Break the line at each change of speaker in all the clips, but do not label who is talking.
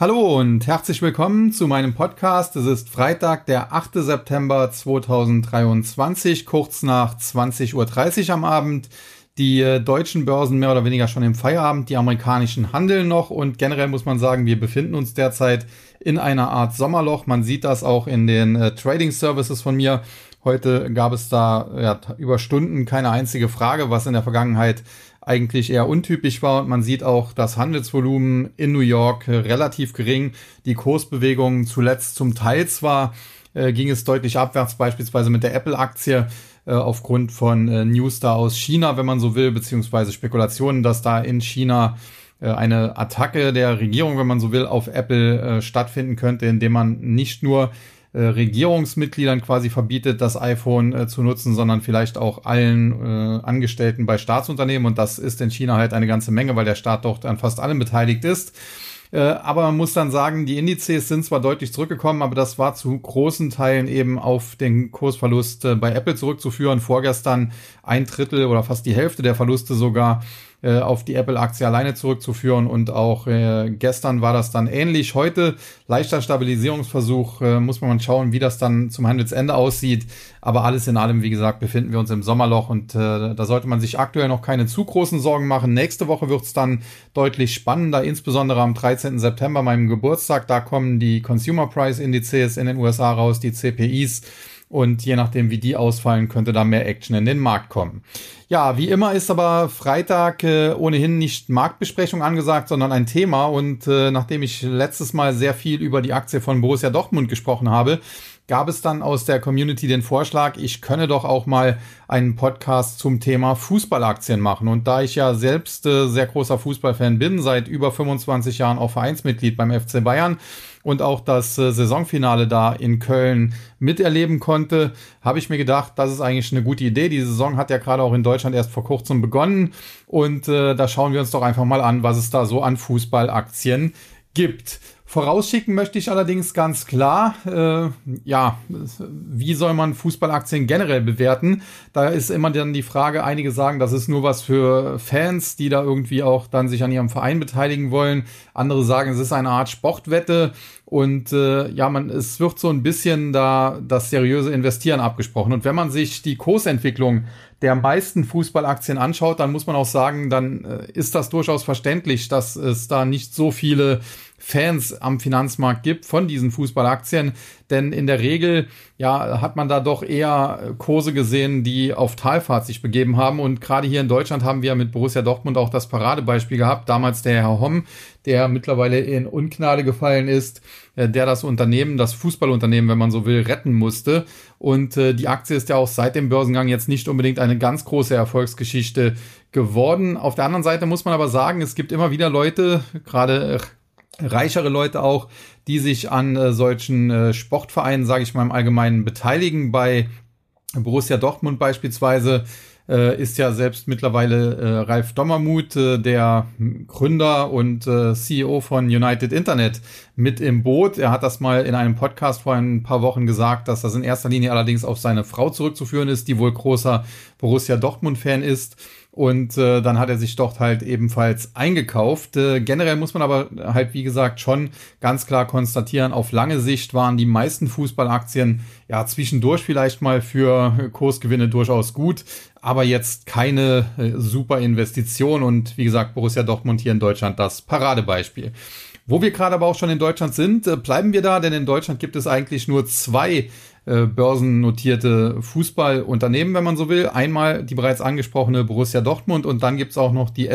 Hallo und herzlich willkommen zu meinem Podcast. Es ist Freitag, der 8. September 2023, kurz nach 20.30 Uhr am Abend. Die äh, deutschen Börsen mehr oder weniger schon im Feierabend, die amerikanischen handeln noch und generell muss man sagen, wir befinden uns derzeit in einer Art Sommerloch. Man sieht das auch in den äh, Trading Services von mir. Heute gab es da ja, über Stunden keine einzige Frage, was in der Vergangenheit eigentlich eher untypisch war. Und man sieht auch das Handelsvolumen in New York relativ gering. Die Kursbewegungen zuletzt zum Teil zwar äh, ging es deutlich abwärts, beispielsweise mit der Apple-Aktie äh, aufgrund von äh, News da aus China, wenn man so will, beziehungsweise Spekulationen, dass da in China äh, eine Attacke der Regierung, wenn man so will, auf Apple äh, stattfinden könnte, indem man nicht nur äh, Regierungsmitgliedern quasi verbietet, das iPhone äh, zu nutzen, sondern vielleicht auch allen äh, Angestellten bei Staatsunternehmen. Und das ist in China halt eine ganze Menge, weil der Staat dort an fast allem beteiligt ist. Äh, aber man muss dann sagen, die Indizes sind zwar deutlich zurückgekommen, aber das war zu großen Teilen eben auf den Kursverlust äh, bei Apple zurückzuführen. Vorgestern ein Drittel oder fast die Hälfte der Verluste sogar äh, auf die Apple-Aktie alleine zurückzuführen. Und auch äh, gestern war das dann ähnlich. Heute leichter Stabilisierungsversuch. Äh, muss man mal schauen, wie das dann zum Handelsende aussieht. Aber alles in allem, wie gesagt, befinden wir uns im Sommerloch und äh, da sollte man sich aktuell noch keine zu großen Sorgen machen. Nächste Woche wird es dann deutlich spannender, insbesondere am 13. September, meinem Geburtstag. Da kommen die Consumer Price Indizes in den USA raus, die CPIs. Und je nachdem, wie die ausfallen, könnte da mehr Action in den Markt kommen. Ja, wie immer ist aber Freitag äh, ohnehin nicht Marktbesprechung angesagt, sondern ein Thema. Und äh, nachdem ich letztes Mal sehr viel über die Aktie von Borussia Dortmund gesprochen habe, gab es dann aus der Community den Vorschlag, ich könne doch auch mal einen Podcast zum Thema Fußballaktien machen. Und da ich ja selbst äh, sehr großer Fußballfan bin, seit über 25 Jahren auch Vereinsmitglied beim FC Bayern und auch das äh, Saisonfinale da in Köln miterleben konnte, habe ich mir gedacht, das ist eigentlich eine gute Idee. Die Saison hat ja gerade auch in Deutschland erst vor kurzem begonnen und äh, da schauen wir uns doch einfach mal an, was es da so an Fußballaktien gibt. Vorausschicken möchte ich allerdings ganz klar, äh, ja, wie soll man Fußballaktien generell bewerten? Da ist immer dann die Frage, einige sagen, das ist nur was für Fans, die da irgendwie auch dann sich an ihrem Verein beteiligen wollen. Andere sagen, es ist eine Art Sportwette. Und äh, ja, man, es wird so ein bisschen da das seriöse Investieren abgesprochen. Und wenn man sich die Kursentwicklung der meisten Fußballaktien anschaut, dann muss man auch sagen, dann äh, ist das durchaus verständlich, dass es da nicht so viele Fans am Finanzmarkt gibt von diesen Fußballaktien. Denn in der Regel, ja, hat man da doch eher Kurse gesehen, die auf Talfahrt sich begeben haben. Und gerade hier in Deutschland haben wir mit Borussia Dortmund auch das Paradebeispiel gehabt. Damals der Herr Homm, der mittlerweile in Ungnade gefallen ist, äh, der das Unternehmen, das Fußballunternehmen, wenn man so will, retten musste. Und äh, die Aktie ist ja auch seit dem Börsengang jetzt nicht unbedingt eine ganz große Erfolgsgeschichte geworden. Auf der anderen Seite muss man aber sagen, es gibt immer wieder Leute, gerade reichere Leute auch, die sich an äh, solchen äh, Sportvereinen, sage ich mal im Allgemeinen, beteiligen. Bei Borussia Dortmund beispielsweise äh, ist ja selbst mittlerweile äh, Ralf Dommermuth, äh, der Gründer und äh, CEO von United Internet, mit im Boot. Er hat das mal in einem Podcast vor ein paar Wochen gesagt, dass das in erster Linie allerdings auf seine Frau zurückzuführen ist, die wohl großer Borussia Dortmund-Fan ist. Und äh, dann hat er sich dort halt ebenfalls eingekauft. Äh, generell muss man aber halt, wie gesagt, schon ganz klar konstatieren, auf lange Sicht waren die meisten Fußballaktien ja zwischendurch vielleicht mal für Kursgewinne durchaus gut, aber jetzt keine äh, super Investition. Und wie gesagt, Borussia Dortmund hier in Deutschland das Paradebeispiel. Wo wir gerade aber auch schon in Deutschland sind, äh, bleiben wir da, denn in Deutschland gibt es eigentlich nur zwei äh, börsennotierte Fußballunternehmen, wenn man so will. Einmal die bereits angesprochene Borussia Dortmund und dann gibt's auch noch die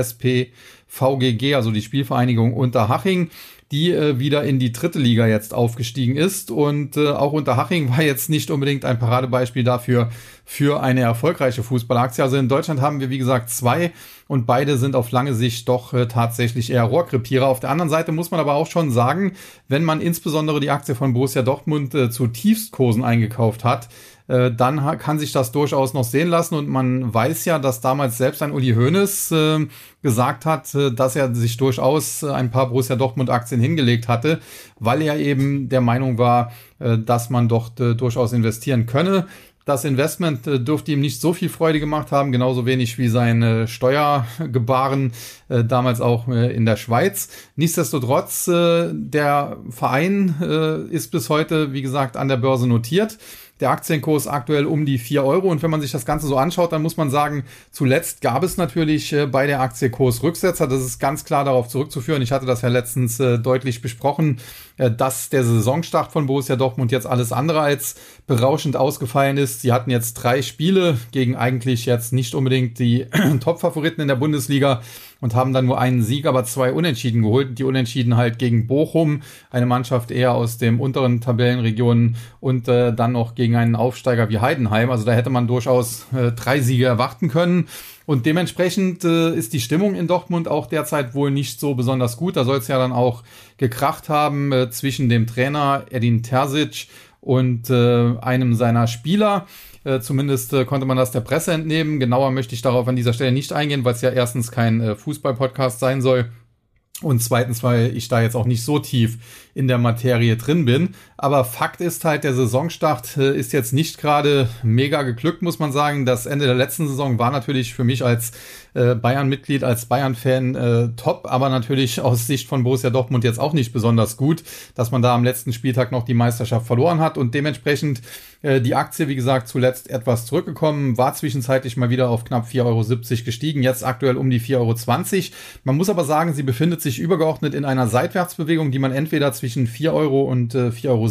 SPVGG, also die Spielvereinigung Unterhaching die äh, wieder in die dritte Liga jetzt aufgestiegen ist. Und äh, auch Unterhaching war jetzt nicht unbedingt ein Paradebeispiel dafür für eine erfolgreiche Fußballaktie. Also in Deutschland haben wir, wie gesagt, zwei und beide sind auf lange Sicht doch äh, tatsächlich eher Rohrkrepierer. Auf der anderen Seite muss man aber auch schon sagen, wenn man insbesondere die Aktie von Borussia Dortmund äh, zu Tiefstkursen eingekauft hat, äh, dann kann sich das durchaus noch sehen lassen. Und man weiß ja, dass damals selbst ein Uli Hoeneß äh, gesagt hat, äh, dass er sich durchaus äh, ein paar Borussia Dortmund Aktien hingelegt hatte, weil er eben der Meinung war, äh, dass man dort durchaus investieren könne. Das Investment äh, dürfte ihm nicht so viel Freude gemacht haben, genauso wenig wie seine Steuergebaren äh, damals auch äh, in der Schweiz. Nichtsdestotrotz, äh, der Verein äh, ist bis heute, wie gesagt, an der Börse notiert. Der Aktienkurs aktuell um die vier Euro. Und wenn man sich das Ganze so anschaut, dann muss man sagen, zuletzt gab es natürlich äh, bei der Aktie Kursrücksetzer. Das ist ganz klar darauf zurückzuführen. Ich hatte das ja letztens äh, deutlich besprochen, äh, dass der Saisonstart von Borussia Dortmund jetzt alles andere als berauschend ausgefallen ist. Sie hatten jetzt drei Spiele gegen eigentlich jetzt nicht unbedingt die Top-Favoriten in der Bundesliga und haben dann nur einen Sieg, aber zwei Unentschieden geholt. Die Unentschieden halt gegen Bochum, eine Mannschaft eher aus dem unteren Tabellenregionen und äh, dann noch gegen einen Aufsteiger wie Heidenheim. Also da hätte man durchaus äh, drei Siege erwarten können. Und dementsprechend äh, ist die Stimmung in Dortmund auch derzeit wohl nicht so besonders gut. Da soll es ja dann auch gekracht haben äh, zwischen dem Trainer Edin Terzic und äh, einem seiner Spieler. Äh, zumindest äh, konnte man das der Presse entnehmen. Genauer möchte ich darauf an dieser Stelle nicht eingehen, weil es ja erstens kein äh, Fußball-Podcast sein soll. Und zweitens, weil ich da jetzt auch nicht so tief in der Materie drin bin. Aber Fakt ist halt, der Saisonstart äh, ist jetzt nicht gerade mega geglückt, muss man sagen. Das Ende der letzten Saison war natürlich für mich als äh, Bayern-Mitglied, als Bayern-Fan äh, top, aber natürlich aus Sicht von Borussia Dortmund jetzt auch nicht besonders gut, dass man da am letzten Spieltag noch die Meisterschaft verloren hat und dementsprechend äh, die Aktie, wie gesagt, zuletzt etwas zurückgekommen, war zwischenzeitlich mal wieder auf knapp 4,70 Euro gestiegen, jetzt aktuell um die 4,20 Euro. Man muss aber sagen, sie befindet sich übergeordnet in einer Seitwärtsbewegung, die man entweder zwischen zwischen 4 Euro und äh, 4,70 Euro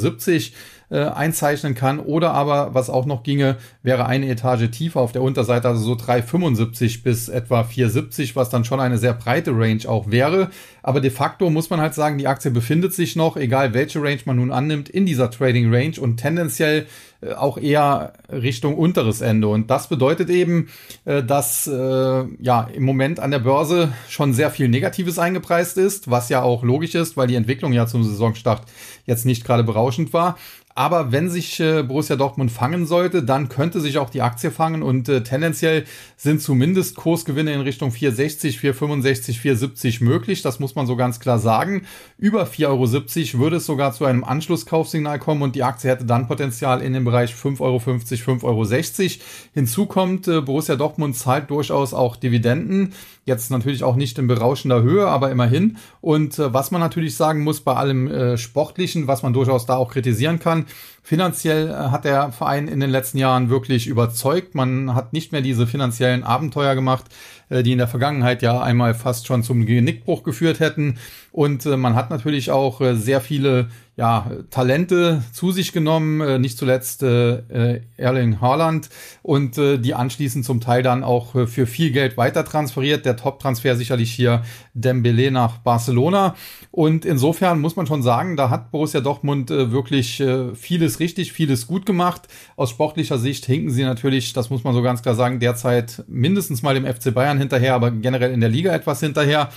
äh, einzeichnen kann. Oder aber, was auch noch ginge, wäre eine Etage tiefer auf der Unterseite, also so 3,75 bis etwa 4,70, was dann schon eine sehr breite Range auch wäre. Aber de facto muss man halt sagen, die Aktie befindet sich noch, egal welche Range man nun annimmt, in dieser Trading Range und tendenziell äh, auch eher Richtung unteres Ende. Und das bedeutet eben, äh, dass äh, ja im Moment an der Börse schon sehr viel Negatives eingepreist ist, was ja auch logisch ist, weil die Entwicklung ja zum Saisonstart jetzt nicht gerade berauschend war. Aber wenn sich äh, Borussia Dortmund fangen sollte, dann könnte sich auch die Aktie fangen und äh, tendenziell sind zumindest Kursgewinne in Richtung 460, 465, 470 möglich. Das muss man so ganz klar sagen. Über 4,70 Euro würde es sogar zu einem Anschlusskaufsignal kommen und die Aktie hätte dann Potenzial in dem Bereich 5,50 Euro, 5,60 Euro. Hinzu kommt, äh, Borussia Dortmund zahlt durchaus auch Dividenden. Jetzt natürlich auch nicht in berauschender Höhe, aber immerhin. Und äh, was man natürlich sagen muss bei allem äh, Sportlichen, was man durchaus da auch kritisieren kann, finanziell äh, hat der Verein in den letzten Jahren wirklich überzeugt. Man hat nicht mehr diese finanziellen Abenteuer gemacht, äh, die in der Vergangenheit ja einmal fast schon zum Genickbruch geführt hätten. Und äh, man hat natürlich auch äh, sehr viele ja, Talente zu sich genommen, äh, nicht zuletzt äh, äh, Erling Haaland und äh, die anschließend zum Teil dann auch äh, für viel Geld weiter transferiert. Der Top-Transfer sicherlich hier Dembele nach Barcelona. Und insofern muss man schon sagen, da hat Borussia Dortmund äh, wirklich äh, vieles richtig, vieles gut gemacht. Aus sportlicher Sicht hinken sie natürlich, das muss man so ganz klar sagen, derzeit mindestens mal dem FC Bayern hinterher, aber generell in der Liga etwas hinterher.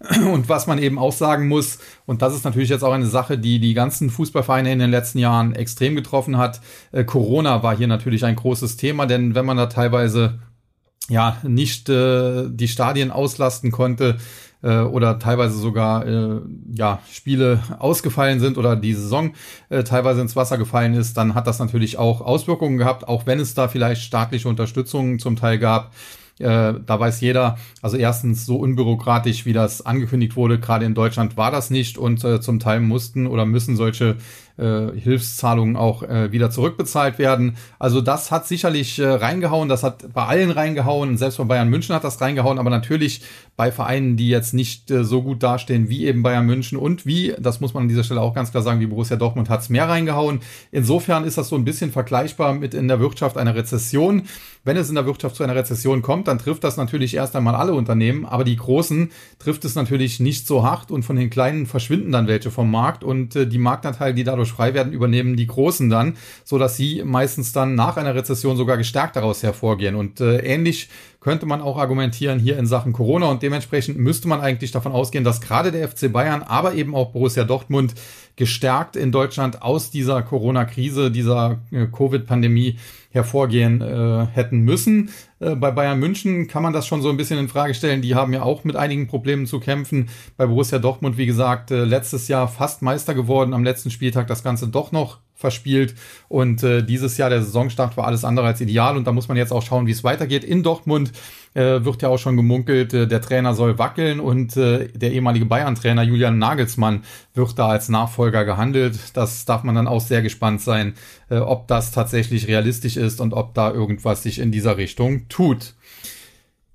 Und was man eben auch sagen muss, und das ist natürlich jetzt auch eine Sache, die die ganzen Fußballvereine in den letzten Jahren extrem getroffen hat, äh, Corona war hier natürlich ein großes Thema, denn wenn man da teilweise ja nicht äh, die Stadien auslasten konnte äh, oder teilweise sogar äh, ja Spiele ausgefallen sind oder die Saison äh, teilweise ins Wasser gefallen ist, dann hat das natürlich auch Auswirkungen gehabt, auch wenn es da vielleicht staatliche Unterstützung zum Teil gab. Äh, da weiß jeder, also erstens so unbürokratisch, wie das angekündigt wurde, gerade in Deutschland war das nicht. Und äh, zum Teil mussten oder müssen solche äh, Hilfszahlungen auch äh, wieder zurückbezahlt werden. Also das hat sicherlich äh, reingehauen, das hat bei allen reingehauen, selbst bei Bayern München hat das reingehauen, aber natürlich bei Vereinen, die jetzt nicht äh, so gut dastehen wie eben Bayern München und wie, das muss man an dieser Stelle auch ganz klar sagen, wie Borussia Dortmund hat es mehr reingehauen. Insofern ist das so ein bisschen vergleichbar mit in der Wirtschaft einer Rezession. Wenn es in der Wirtschaft zu einer Rezession kommt, dann trifft das natürlich erst einmal alle Unternehmen, aber die großen trifft es natürlich nicht so hart und von den kleinen verschwinden dann welche vom Markt und äh, die Marktanteile, die dadurch frei werden, übernehmen die großen dann, so dass sie meistens dann nach einer Rezession sogar gestärkt daraus hervorgehen und äh, ähnlich könnte man auch argumentieren hier in Sachen Corona und dementsprechend müsste man eigentlich davon ausgehen, dass gerade der FC Bayern, aber eben auch Borussia Dortmund gestärkt in Deutschland aus dieser Corona-Krise, dieser äh, Covid-Pandemie hervorgehen äh, hätten müssen. Äh, bei Bayern München kann man das schon so ein bisschen in Frage stellen. Die haben ja auch mit einigen Problemen zu kämpfen. Bei Borussia Dortmund, wie gesagt, äh, letztes Jahr fast Meister geworden, am letzten Spieltag das Ganze doch noch verspielt. Und äh, dieses Jahr der Saisonstart war alles andere als ideal. Und da muss man jetzt auch schauen, wie es weitergeht. In Dortmund äh, wird ja auch schon gemunkelt, äh, der Trainer soll wackeln und äh, der ehemalige Bayern-Trainer Julian Nagelsmann wird da als Nachfolger gehandelt. Das darf man dann auch sehr gespannt sein, äh, ob das tatsächlich realistisch ist und ob da irgendwas sich in dieser Richtung tut.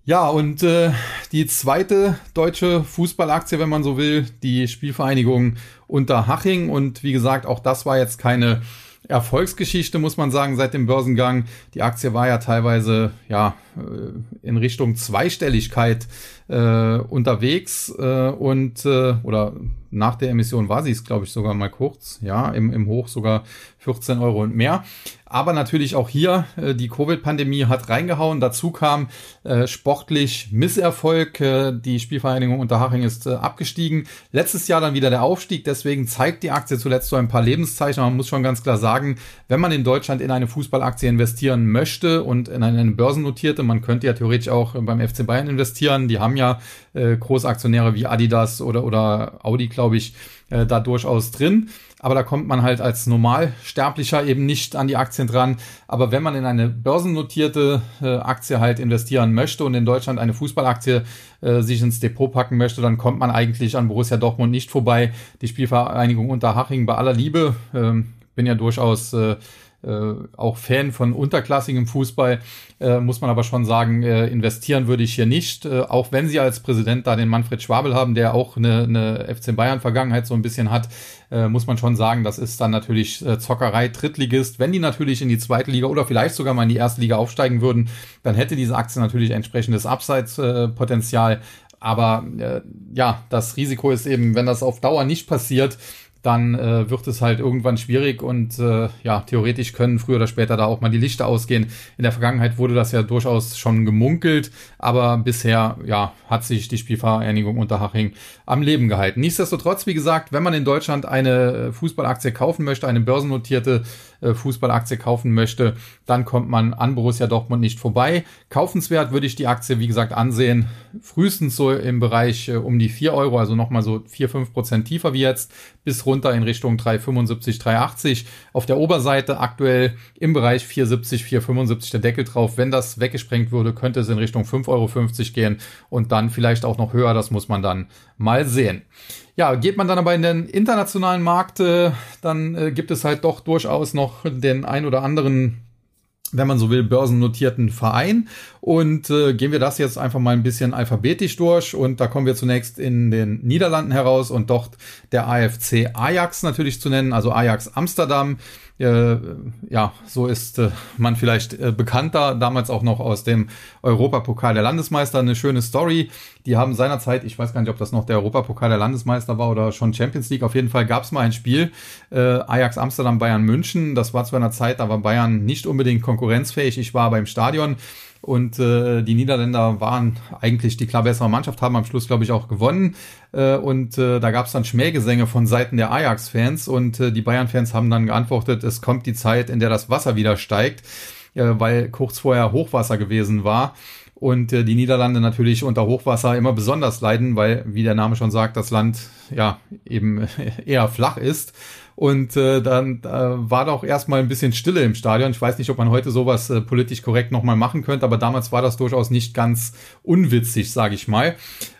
Ja, und äh, die zweite deutsche Fußballaktie, wenn man so will, die Spielvereinigung Unterhaching. Und wie gesagt, auch das war jetzt keine Erfolgsgeschichte, muss man sagen, seit dem Börsengang. Die Aktie war ja teilweise ja äh, in Richtung Zweistelligkeit äh, unterwegs äh, und äh, oder nach der Emission war sie es, glaube ich, sogar mal kurz, ja, im, im Hoch sogar 14 Euro und mehr. Aber natürlich auch hier, äh, die Covid-Pandemie hat reingehauen. Dazu kam äh, sportlich Misserfolg. Äh, die Spielvereinigung Unterhaching ist äh, abgestiegen. Letztes Jahr dann wieder der Aufstieg. Deswegen zeigt die Aktie zuletzt so ein paar Lebenszeichen. Man muss schon ganz klar sagen, wenn man in Deutschland in eine Fußballaktie investieren möchte und in eine, eine börsennotierte, man könnte ja theoretisch auch beim FC Bayern investieren. Die haben ja äh, Großaktionäre wie Adidas oder, oder Audi, glaube ich, äh, da durchaus drin. Aber da kommt man halt als Normalsterblicher eben nicht an die Aktien dran. Aber wenn man in eine börsennotierte äh, Aktie halt investieren möchte und in Deutschland eine Fußballaktie äh, sich ins Depot packen möchte, dann kommt man eigentlich an Borussia Dortmund nicht vorbei. Die Spielvereinigung Unterhaching bei aller Liebe. Ähm, bin ja durchaus äh, äh, auch Fan von unterklassigem Fußball, äh, muss man aber schon sagen, äh, investieren würde ich hier nicht. Äh, auch wenn sie als Präsident da den Manfred Schwabel haben, der auch eine, eine FC Bayern-Vergangenheit so ein bisschen hat, äh, muss man schon sagen, das ist dann natürlich äh, Zockerei Drittligist. Wenn die natürlich in die zweite Liga oder vielleicht sogar mal in die erste Liga aufsteigen würden, dann hätte diese Aktie natürlich entsprechendes Abseitspotenzial. Aber äh, ja, das Risiko ist eben, wenn das auf Dauer nicht passiert, dann äh, wird es halt irgendwann schwierig und äh, ja, theoretisch können früher oder später da auch mal die Lichter ausgehen. In der Vergangenheit wurde das ja durchaus schon gemunkelt, aber bisher ja, hat sich die Spielvereinigung Unterhaching am Leben gehalten. Nichtsdestotrotz, wie gesagt, wenn man in Deutschland eine Fußballaktie kaufen möchte, eine börsennotierte äh, Fußballaktie kaufen möchte, dann kommt man an Borussia Dortmund nicht vorbei. Kaufenswert würde ich die Aktie, wie gesagt, ansehen, frühestens so im Bereich äh, um die 4 Euro, also nochmal so 4, 5 Prozent tiefer wie jetzt, bis runter in Richtung 3,75, 3,80. Auf der Oberseite aktuell im Bereich 4,70, 4,75 der Deckel drauf. Wenn das weggesprengt würde, könnte es in Richtung 5,50 Euro gehen und dann vielleicht auch noch höher. Das muss man dann mal sehen. Ja, geht man dann aber in den internationalen Markt, äh, dann äh, gibt es halt doch durchaus noch den ein oder anderen wenn man so will, börsennotierten Verein. Und äh, gehen wir das jetzt einfach mal ein bisschen alphabetisch durch. Und da kommen wir zunächst in den Niederlanden heraus und dort der AFC Ajax natürlich zu nennen, also Ajax Amsterdam. Äh, ja, so ist äh, man vielleicht äh, bekannter, damals auch noch aus dem Europapokal der Landesmeister. Eine schöne Story. Die haben seinerzeit, ich weiß gar nicht, ob das noch der Europapokal der Landesmeister war oder schon Champions League, auf jeden Fall gab es mal ein Spiel, Ajax Amsterdam, Bayern München. Das war zu einer Zeit, da war Bayern nicht unbedingt konkurrenzfähig. Ich war beim Stadion und äh, die Niederländer waren eigentlich die klar bessere Mannschaft, haben am Schluss, glaube ich, auch gewonnen. Äh, und äh, da gab es dann Schmähgesänge von Seiten der Ajax-Fans und äh, die Bayern-Fans haben dann geantwortet, es kommt die Zeit, in der das Wasser wieder steigt, äh, weil kurz vorher Hochwasser gewesen war und äh, die Niederlande natürlich unter Hochwasser immer besonders leiden, weil, wie der Name schon sagt, das Land ja eben eher flach ist. Und äh, dann äh, war doch erstmal ein bisschen Stille im Stadion. Ich weiß nicht, ob man heute sowas äh, politisch korrekt nochmal machen könnte, aber damals war das durchaus nicht ganz unwitzig, sage ich mal.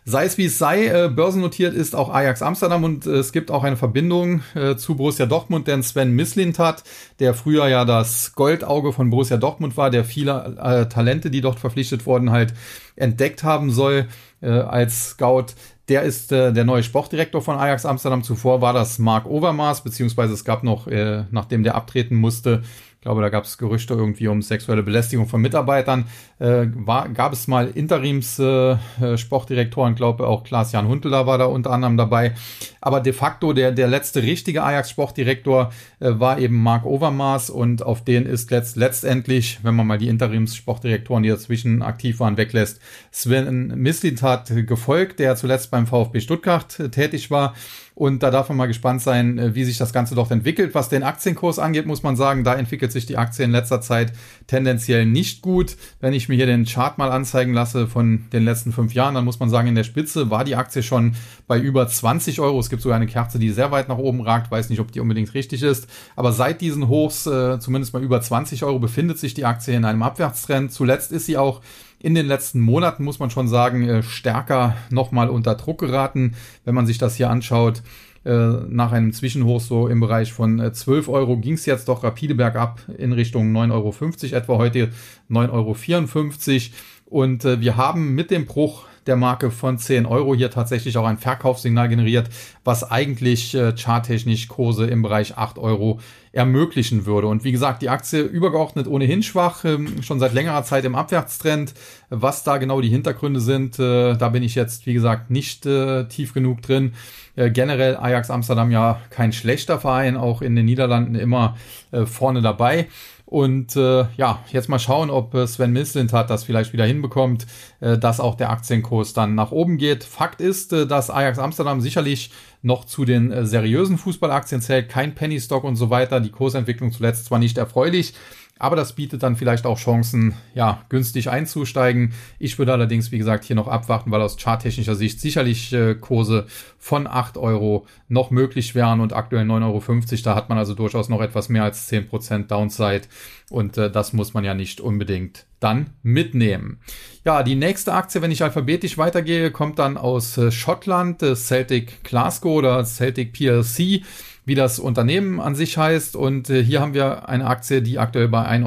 Sei es wie es sei, äh, börsennotiert ist auch Ajax Amsterdam und äh, es gibt auch eine Verbindung äh, zu Borussia Dortmund, denn Sven Mislint hat, der früher ja das Goldauge von Borussia Dortmund war, der viele äh, Talente, die dort verpflichtet wurden, halt entdeckt haben soll äh, als Scout, der ist äh, der neue Sportdirektor von Ajax Amsterdam. Zuvor war das Mark Overmars, beziehungsweise es gab noch, äh, nachdem der abtreten musste, ich glaube, da gab es Gerüchte irgendwie um sexuelle Belästigung von Mitarbeitern. Äh, war, gab es mal Interims-Sportdirektoren, äh, glaube auch Klaas-Jan Huntelaar war da unter anderem dabei. Aber de facto der, der letzte richtige Ajax-Sportdirektor äh, war eben Mark Overmars und auf den ist letzt, letztendlich, wenn man mal die Interims-Sportdirektoren, die dazwischen aktiv waren, weglässt, Sven Mislintat gefolgt, der zuletzt beim VfB Stuttgart äh, tätig war Und da darf man mal gespannt sein, äh, wie sich das Ganze dort entwickelt. Was den Aktienkurs angeht, muss man sagen, da entwickelt sich die Aktie in letzter Zeit tendenziell nicht gut. Wenn ich mir hier den Chart mal anzeigen lasse von den letzten fünf Jahren, dann muss man sagen, in der Spitze war die Aktie schon bei über 20 Euro. Es gibt sogar eine Kerze, die sehr weit nach oben ragt. Weiß nicht, ob die unbedingt richtig ist. Aber seit diesen Hochs, äh, zumindest mal über 20 Euro, befindet sich die Aktie in einem Abwärtstrend. Zuletzt ist sie auch in den letzten Monaten, muss man schon sagen, äh, stärker nochmal unter Druck geraten. Wenn man sich das hier anschaut, äh, nach einem Zwischenhoch so im Bereich von 12 äh, Euro ging es jetzt doch rapide bergab in Richtung 9,50 Euro, etwa heute 9,54 Euro. Und wir haben mit dem Bruch der Marke von 10 Euro hier tatsächlich auch ein Verkaufssignal generiert, was eigentlich äh, charttechnisch Kurse im Bereich 8 Euro ermöglichen würde. Und wie gesagt, die Aktie übergeordnet ohnehin schwach, ähm, schon seit längerer Zeit im Abwärtstrend. Was da genau die Hintergründe sind, äh, da bin ich jetzt, wie gesagt, nicht äh, tief genug drin. Äh, generell Ajax Amsterdam ja kein schlechter Verein, auch in den Niederlanden immer äh, vorne dabei. Und äh, ja, jetzt mal schauen, ob äh, Sven Mislintat das vielleicht wieder hinbekommt, äh, dass auch der Aktienkurs dann nach oben geht. Fakt ist, äh, dass Ajax Amsterdam sicherlich noch zu den äh, seriösen Fußballaktien zählt, kein Penny Stock und so weiter. Die Kursentwicklung zuletzt zwar nicht erfreulich, aber das bietet dann vielleicht auch Chancen, ja, günstig einzusteigen. Ich würde allerdings, wie gesagt, hier noch abwarten, weil aus charttechnischer Sicht sicherlich äh, Kurse von 8 Euro noch möglich wären und aktuell 9,50 Euro. Da hat man also durchaus noch etwas mehr als 10% Downside und äh, das muss man ja nicht unbedingt dann mitnehmen. Ja, die nächste Aktie, wenn ich alphabetisch weitergehe, kommt dann aus äh, Schottland, äh, Celtic Glasgow oder Celtic PLC wie das Unternehmen an sich heißt. Und äh, hier haben wir eine Aktie, die aktuell bei 1,25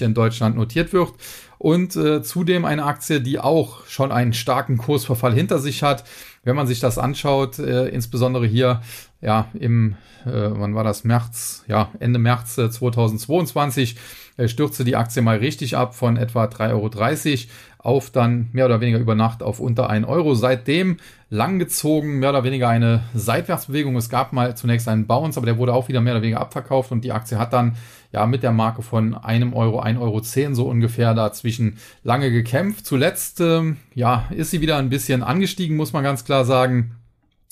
Euro in Deutschland notiert wird. Und äh, zudem eine Aktie, die auch schon einen starken Kursverfall hinter sich hat. Wenn man sich das anschaut, äh, insbesondere hier ja im, äh, wann war das, März, ja, Ende März äh, 2022, äh, stürzte die Aktie mal richtig ab von etwa 3,30 Euro auf dann mehr oder weniger über Nacht auf unter 1 Euro. Seitdem langgezogen, mehr oder weniger eine Seitwärtsbewegung. Es gab mal zunächst einen Bounce, aber der wurde auch wieder mehr oder weniger abverkauft und die Aktie hat dann ja mit der Marke von einem Euro, 1,10 Euro so ungefähr dazwischen lange gekämpft. Zuletzt ähm, ja, ist sie wieder ein bisschen angestiegen, muss man ganz klar sagen.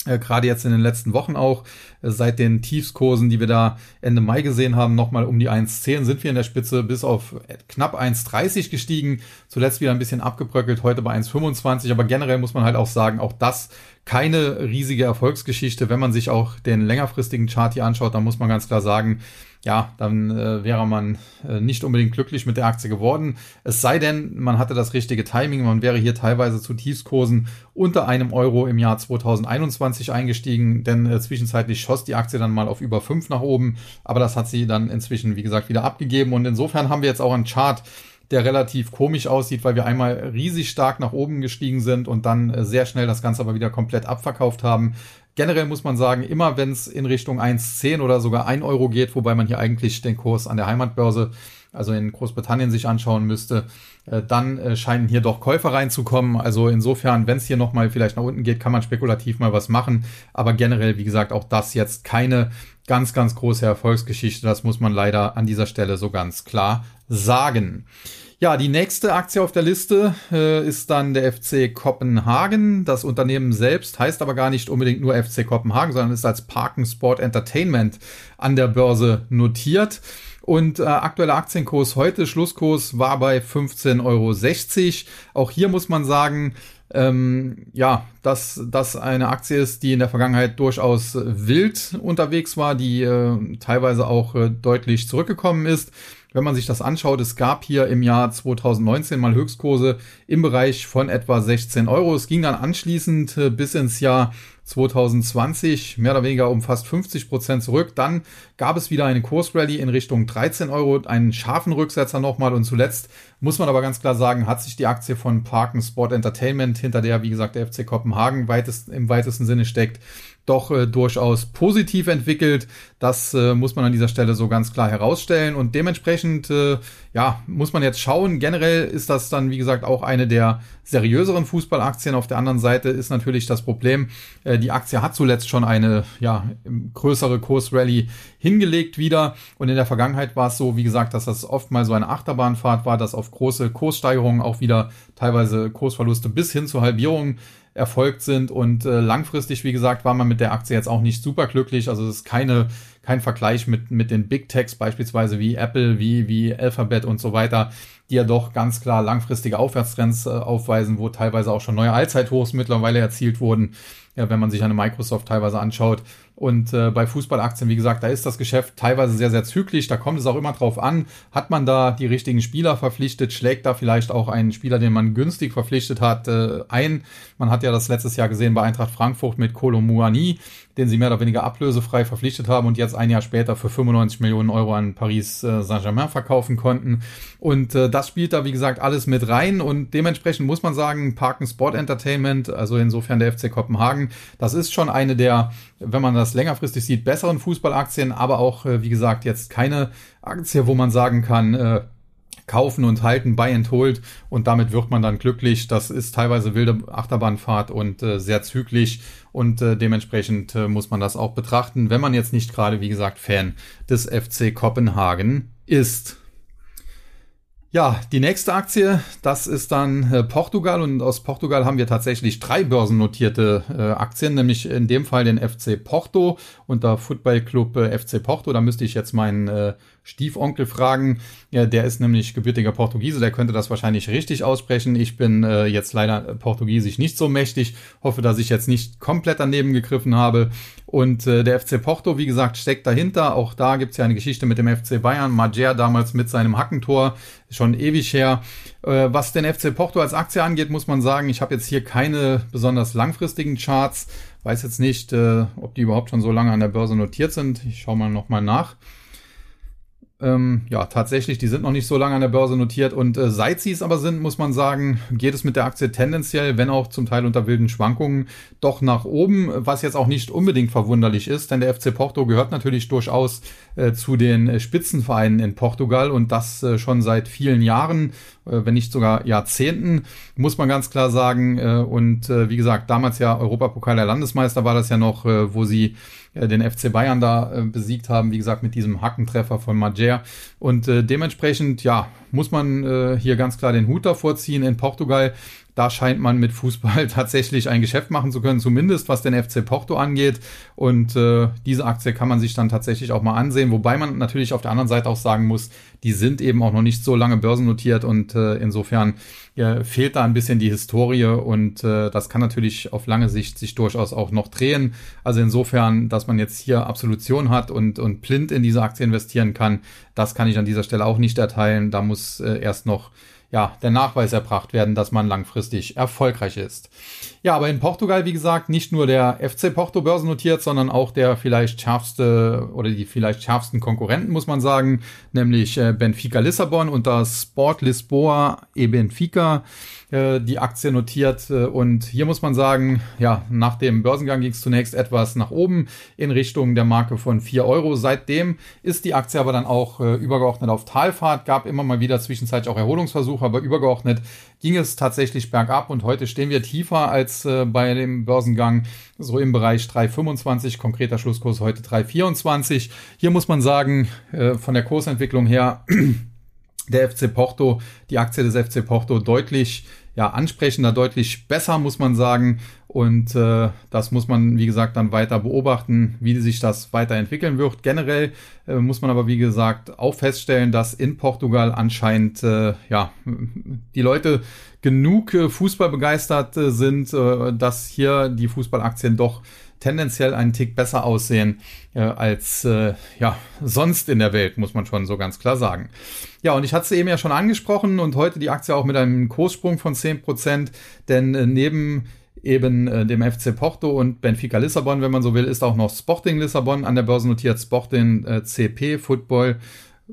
Äh, gerade jetzt in den letzten Wochen auch, äh, seit den Tiefskursen, die wir da Ende Mai gesehen haben, nochmal um die 1,10 sind wir in der Spitze bis auf knapp 1,30 gestiegen. Zuletzt wieder ein bisschen abgebröckelt, heute bei 1,25. Aber generell muss man halt auch sagen, auch das keine riesige Erfolgsgeschichte. Wenn man sich auch den längerfristigen Chart hier anschaut, dann muss man ganz klar sagen, ja, dann äh, wäre man äh, nicht unbedingt glücklich mit der Aktie geworden. Es sei denn, man hatte das richtige Timing, man wäre hier teilweise zu Tiefskursen unter einem Euro im Jahr 2021 eingestiegen, denn äh, zwischenzeitlich schoss die Aktie dann mal auf über fünf nach oben, aber das hat sie dann inzwischen, wie gesagt, wieder abgegeben und insofern haben wir jetzt auch einen Chart, der relativ komisch aussieht, weil wir einmal riesig stark nach oben gestiegen sind und dann äh, sehr schnell das Ganze aber wieder komplett abverkauft haben. Generell muss man sagen, immer wenn es in Richtung 1,10 oder sogar 1 Euro geht, wobei man hier eigentlich den Kurs an der Heimatbörse, also in Großbritannien, sich anschauen müsste, äh, dann äh, scheinen hier doch Käufer reinzukommen. Also insofern, wenn es hier nochmal vielleicht nach unten geht, kann man spekulativ mal was machen. Aber generell, wie gesagt, auch das jetzt keine ganz, ganz große Erfolgsgeschichte. Das muss man leider an dieser Stelle so ganz klar sagen. Ja, die nächste Aktie auf der Liste äh, ist dann der FC Kopenhagen. Das Unternehmen selbst heißt aber gar nicht unbedingt nur FC Kopenhagen, sondern ist als Parken Sport Entertainment an der Börse notiert. Und äh, aktueller Aktienkurs heute, Schlusskurs war bei 15,60 Euro. Auch hier muss man sagen, ähm, ja, dass das eine Aktie ist, die in der Vergangenheit durchaus wild unterwegs war, die äh, teilweise auch äh, deutlich zurückgekommen ist wenn man sich das anschaut, es gab hier im Jahr 2019 mal Höchstkurse im Bereich von etwa 16 Euro. Es ging dann anschließend äh, bis ins Jahr 2020 mehr oder weniger um fast 50 Prozent zurück. Dann gab es wieder eine Kursrallye in Richtung 13 Euro, einen scharfen Rücksetzer nochmal und zuletzt muss man aber ganz klar sagen, hat sich die Aktie von Parken Sport Entertainment, hinter der, wie gesagt, der FC Kopenhagen weitest, im weitesten Sinne steckt, doch äh, durchaus positiv entwickelt. Das äh, muss man an dieser Stelle so ganz klar herausstellen. Und dementsprechend, äh, ja, muss man jetzt schauen. Generell ist das dann, wie gesagt, auch eine der seriöseren Fußballaktien. Auf der anderen Seite ist natürlich das Problem, äh, die Aktie hat zuletzt schon eine, ja, größere Kursrallye hingelegt wieder. Und in der Vergangenheit war es so, wie gesagt, dass das oft mal so eine Achterbahnfahrt war, dass auf große Kurssteigerungen auch wieder teilweise Kursverluste bis hin zur Halbierung erfolgt sind und äh, langfristig, wie gesagt, war man mit der Aktie jetzt auch nicht super glücklich. Also es ist keine kein Vergleich mit, mit den Big Techs beispielsweise wie Apple, wie, wie Alphabet und so weiter, die ja doch ganz klar langfristige Aufwärtstrends äh, aufweisen, wo teilweise auch schon neue Allzeithochs mittlerweile erzielt wurden. Ja, wenn man sich eine Microsoft teilweise anschaut. Und äh, bei Fußballaktien, wie gesagt, da ist das Geschäft teilweise sehr, sehr zügig. Da kommt es auch immer drauf an, hat man da die richtigen Spieler verpflichtet, schlägt da vielleicht auch einen Spieler, den man günstig verpflichtet hat, äh, ein. Man hat ja das letztes Jahr gesehen bei Eintracht Frankfurt mit Kolo Muani, den sie mehr oder weniger ablösefrei verpflichtet haben und jetzt ein Jahr später für 95 Millionen Euro an Paris äh, Saint-Germain verkaufen konnten. Und äh, das spielt da, wie gesagt, alles mit rein und dementsprechend muss man sagen, Parken Sport Entertainment, also insofern der FC Kopenhagen, das ist schon eine der, wenn man das längerfristig sieht, besseren Fußballaktien, aber auch, äh, wie gesagt, jetzt keine Aktie, wo man sagen kann, äh, kaufen und halten, buy and hold und damit wird man dann glücklich. Das ist teilweise wilde Achterbahnfahrt und äh, sehr zügig und äh, dementsprechend äh, muss man das auch betrachten, wenn man jetzt nicht gerade, wie gesagt, Fan des FC Kopenhagen ist. Ja, die nächste Aktie, das ist dann äh, Portugal und aus Portugal haben wir tatsächlich drei börsennotierte äh, Aktien, nämlich in dem Fall den FC Porto und der Football Club äh, FC Porto. Da müsste ich jetzt meinen äh, Stiefonkel fragen. Ja, der ist nämlich gebürtiger Portugiese, der könnte das wahrscheinlich richtig aussprechen. Ich bin äh, jetzt leider portugiesisch nicht so mächtig. Hoffe, dass ich jetzt nicht komplett daneben gegriffen habe. Und äh, der FC Porto, wie gesagt, steckt dahinter. Auch da gibt's ja eine Geschichte mit dem FC Bayern. Majer damals mit seinem Hackentor, schon ewig her. Äh, was den FC Porto als Aktie angeht, muss man sagen, ich habe jetzt hier keine besonders langfristigen Charts. Weiß jetzt nicht, äh, ob die überhaupt schon so lange an der Börse notiert sind. Ich schaue mal nochmal nach. Ähm, ja, tatsächlich, die sind noch nicht so lange an der Börse notiert und äh, seit sie es aber sind, muss man sagen, geht es mit der Aktie tendenziell, wenn auch zum Teil unter wilden Schwankungen, doch nach oben, was jetzt auch nicht unbedingt verwunderlich ist, denn der FC Porto gehört natürlich durchaus äh, zu den äh, Spitzenvereinen in Portugal und das äh, schon seit vielen Jahren, wenn nicht sogar Jahrzehnten, muss man ganz klar sagen. Äh, und wie gesagt, damals ja Europapokal der Landesmeister war das ja noch, wo sie den FC Bayern da äh, besiegt haben, wie gesagt, mit diesem Hackentreffer von Majer. Und äh, dementsprechend, ja, muss man äh, hier ganz klar den Hut davor ziehen. In Portugal da scheint man mit Fußball tatsächlich ein Geschäft machen zu können, zumindest was den FC Porto angeht. Und äh, diese Aktie kann man sich dann tatsächlich auch mal ansehen, wobei man natürlich auf der anderen Seite auch sagen muss, die sind eben auch noch nicht so lange börsennotiert und äh, insofern ja, fehlt da ein bisschen die Historie und äh, das kann natürlich auf lange Sicht sich durchaus auch noch drehen. Also insofern, dass man jetzt hier Absolution hat und, und blind in diese Aktie investieren kann, das kann ich an dieser Stelle auch nicht erteilen. Da muss äh, erst noch ja, der Nachweis erbracht werden, dass man langfristig erfolgreich ist. Ja, aber in Portugal, wie gesagt, nicht nur der FC Porto börsennotiert, sondern auch der vielleicht schärfste oder die vielleicht schärfsten Konkurrenten, muss man sagen, nämlich äh, Benfica Lissabon und das Sport Lisboa e Benfica äh, die Aktie notiert. Äh, und hier muss man sagen, ja, nach dem Börsengang ging es zunächst etwas nach oben in Richtung der Marke von 4 Euro. Seitdem ist die Aktie aber dann auch äh, übergeordnet auf Talfahrt, gab immer mal wieder zwischenzeitlich auch Erholungsversuche, aber übergeordnet ging es tatsächlich bergab und heute stehen wir tiefer als bei dem Börsengang, so im Bereich 3,25, konkreter Schlusskurs heute 3,24. Hier muss man sagen, von der Kursentwicklung her, der FC Porto, die Aktie des FC Porto deutlich ja, ansprechender, deutlich besser, muss man sagen. Und äh, das muss man, wie gesagt, dann weiter beobachten, wie sich das weiterentwickeln wird. Generell äh, muss man aber, wie gesagt, auch feststellen, dass in Portugal anscheinend äh, ja, die Leute genug äh, Fußball begeistert äh, sind, äh, dass hier die Fußballaktien doch tendenziell einen Tick besser aussehen äh, als äh, ja sonst in der Welt, muss man schon so ganz klar sagen. Ja, und ich hatte es eben ja schon angesprochen und heute die Aktie auch mit einem Kurssprung von 10%, denn äh, neben eben äh, dem FC Porto und Benfica Lissabon, wenn man so will, ist auch noch Sporting Lissabon an der Börse notiert, Sporting äh, CP Football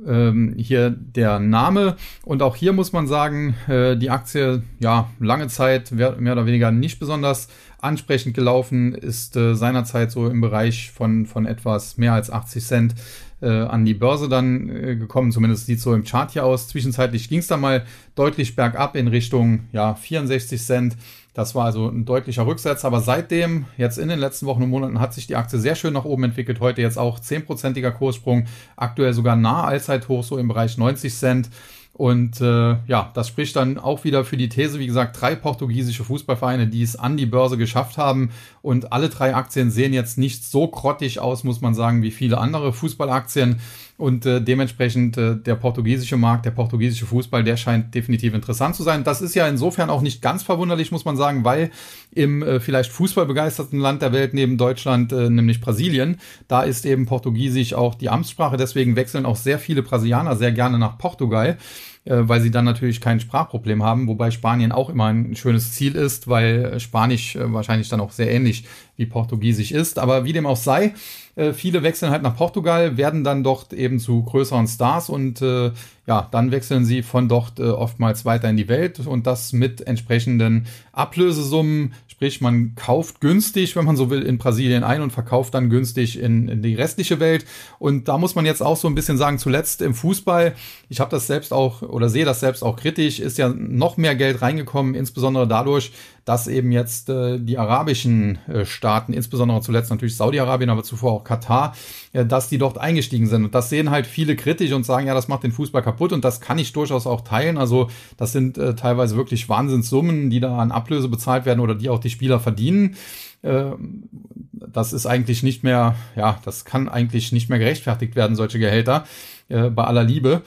ähm, hier der Name. Und auch hier muss man sagen, äh, die Aktie, ja, lange Zeit mehr oder weniger nicht besonders ansprechend gelaufen, ist äh, seinerzeit so im Bereich von, von etwas mehr als 80 Cent äh, an die Börse dann äh, gekommen. Zumindest sieht so im Chart hier aus. Zwischenzeitlich ging es da mal deutlich bergab in Richtung ja, 64 Cent. Das war also ein deutlicher Rücksatz, aber seitdem, jetzt in den letzten Wochen und Monaten, hat sich die Aktie sehr schön nach oben entwickelt. Heute jetzt auch 10%iger Kurssprung, aktuell sogar nah Allzeithoch, so im Bereich 90 Cent. Und äh, ja, das spricht dann auch wieder für die These, wie gesagt, drei portugiesische Fußballvereine, die es an die Börse geschafft haben. Und alle drei Aktien sehen jetzt nicht so grottig aus, muss man sagen, wie viele andere Fußballaktien. Und äh, dementsprechend äh, der portugiesische Markt, der portugiesische Fußball, der scheint definitiv interessant zu sein. Das ist ja insofern auch nicht ganz verwunderlich, muss man sagen, weil im äh, vielleicht fußballbegeisterten Land der Welt neben Deutschland, äh, nämlich Brasilien, da ist eben Portugiesisch auch die Amtssprache. Deswegen wechseln auch sehr viele Brasilianer sehr gerne nach Portugal äh, weil sie dann natürlich kein Sprachproblem haben, wobei Spanien auch immer ein schönes Ziel ist, weil Spanisch äh, wahrscheinlich dann auch sehr ähnlich wie Portugiesisch ist. Aber wie dem auch sei, äh, viele wechseln halt nach Portugal, werden dann dort eben zu größeren Stars und äh, ja, dann wechseln sie von dort äh, oftmals weiter in die Welt und das mit entsprechenden Ablösesummen. Sprich, man kauft günstig, wenn man so will, in Brasilien ein und verkauft dann günstig in, in die restliche Welt. Und da muss man jetzt auch so ein bisschen sagen, zuletzt im Fußball, ich habe das selbst auch oder sehe das selbst auch kritisch, ist ja noch mehr Geld reingekommen, insbesondere dadurch, dass eben jetzt äh, die arabischen äh, Staaten, insbesondere zuletzt natürlich Saudi-Arabien, aber zuvor auch Katar, äh, dass die dort eingestiegen sind. Und das sehen halt viele kritisch und sagen, ja, das macht den Fußball kaputt und das kann ich durchaus auch teilen. Also das sind äh, teilweise wirklich Wahnsinnssummen, die da an Ablöse bezahlt werden oder die auch die Spieler verdienen äh, das ist eigentlich nicht mehr, ja, das kann eigentlich nicht mehr gerechtfertigt werden, solche Gehälter, äh, bei aller Liebe.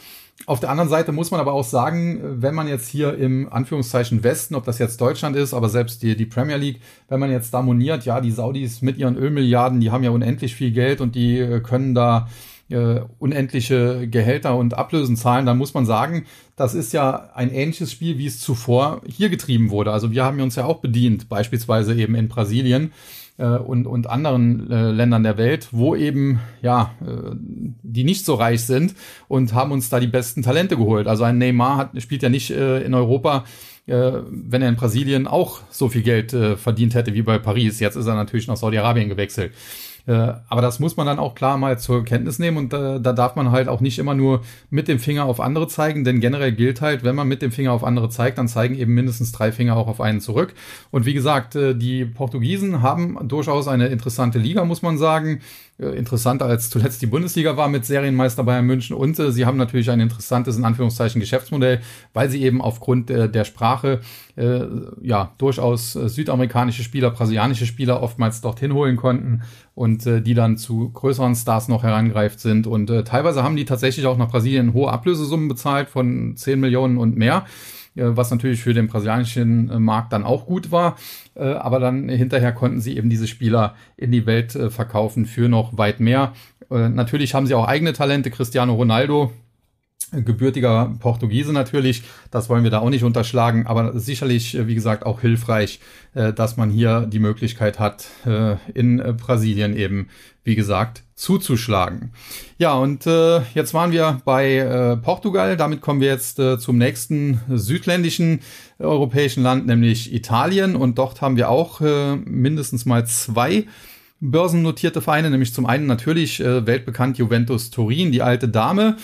Auf der anderen Seite muss man aber auch sagen, wenn man jetzt hier im Anführungszeichen Westen, ob das jetzt Deutschland ist, aber selbst die, die Premier League, wenn man jetzt da moniert, ja, die Saudis mit ihren Ölmilliarden, die haben ja unendlich viel Geld und die äh, können da äh, unendliche Gehälter und Ablösen zahlen, dann muss man sagen, das ist ja ein ähnliches Spiel, wie es zuvor hier getrieben wurde. Also wir haben uns ja auch bedient, beispielsweise eben in Brasilien äh, und, und anderen äh, Ländern der Welt, wo eben, ja, äh, die nicht so reich sind und haben uns da die besten Talente geholt. Also ein Neymar hat, spielt ja nicht äh, in Europa, äh, wenn er in Brasilien auch so viel Geld äh, verdient hätte wie bei Paris. Jetzt ist er natürlich nach Saudi-Arabien gewechselt. Äh, aber das muss man dann auch klar mal zur Kenntnis nehmen und äh, da darf man halt auch nicht immer nur mit dem Finger auf andere zeigen, denn generell gilt halt, wenn man mit dem Finger auf andere zeigt, dann zeigen eben mindestens drei Finger auch auf einen zurück. Und wie gesagt, äh, die Portugiesen haben durchaus eine interessante Liga, muss man sagen. Äh, interessanter als zuletzt die Bundesliga war mit Serienmeister Bayern München und äh, sie haben natürlich ein interessantes in Anführungszeichen Geschäftsmodell, weil sie eben aufgrund äh, der Sprache äh, ja durchaus äh, südamerikanische Spieler, brasilianische Spieler oftmals dorthin holen konnten und äh, die dann zu größeren Stars noch herangreift sind. Und teilweise haben die tatsächlich auch nach Brasilien hohe Ablösesummen bezahlt von 10 Millionen und mehr was natürlich für den brasilianischen äh, Markt dann auch gut war. Äh, aber dann hinterher konnten sie eben diese Spieler in die Welt äh, verkaufen für noch weit mehr. Natürlich haben sie auch eigene Talente. Cristiano Ronaldo, gebürtiger Portugiese natürlich, das wollen wir da auch nicht unterschlagen, aber sicherlich, wie gesagt, auch hilfreich, dass man hier die Möglichkeit hat, in Brasilien eben, wie gesagt, zuzuschlagen. Ja, und äh, jetzt waren wir bei äh, Portugal. Damit kommen wir jetzt äh, zum nächsten südländischen äh, europäischen Land, nämlich Italien. Und dort haben wir auch äh, mindestens mal zwei börsennotierte Vereine, nämlich zum einen natürlich äh, weltbekannt Juventus Turin, die alte Dame.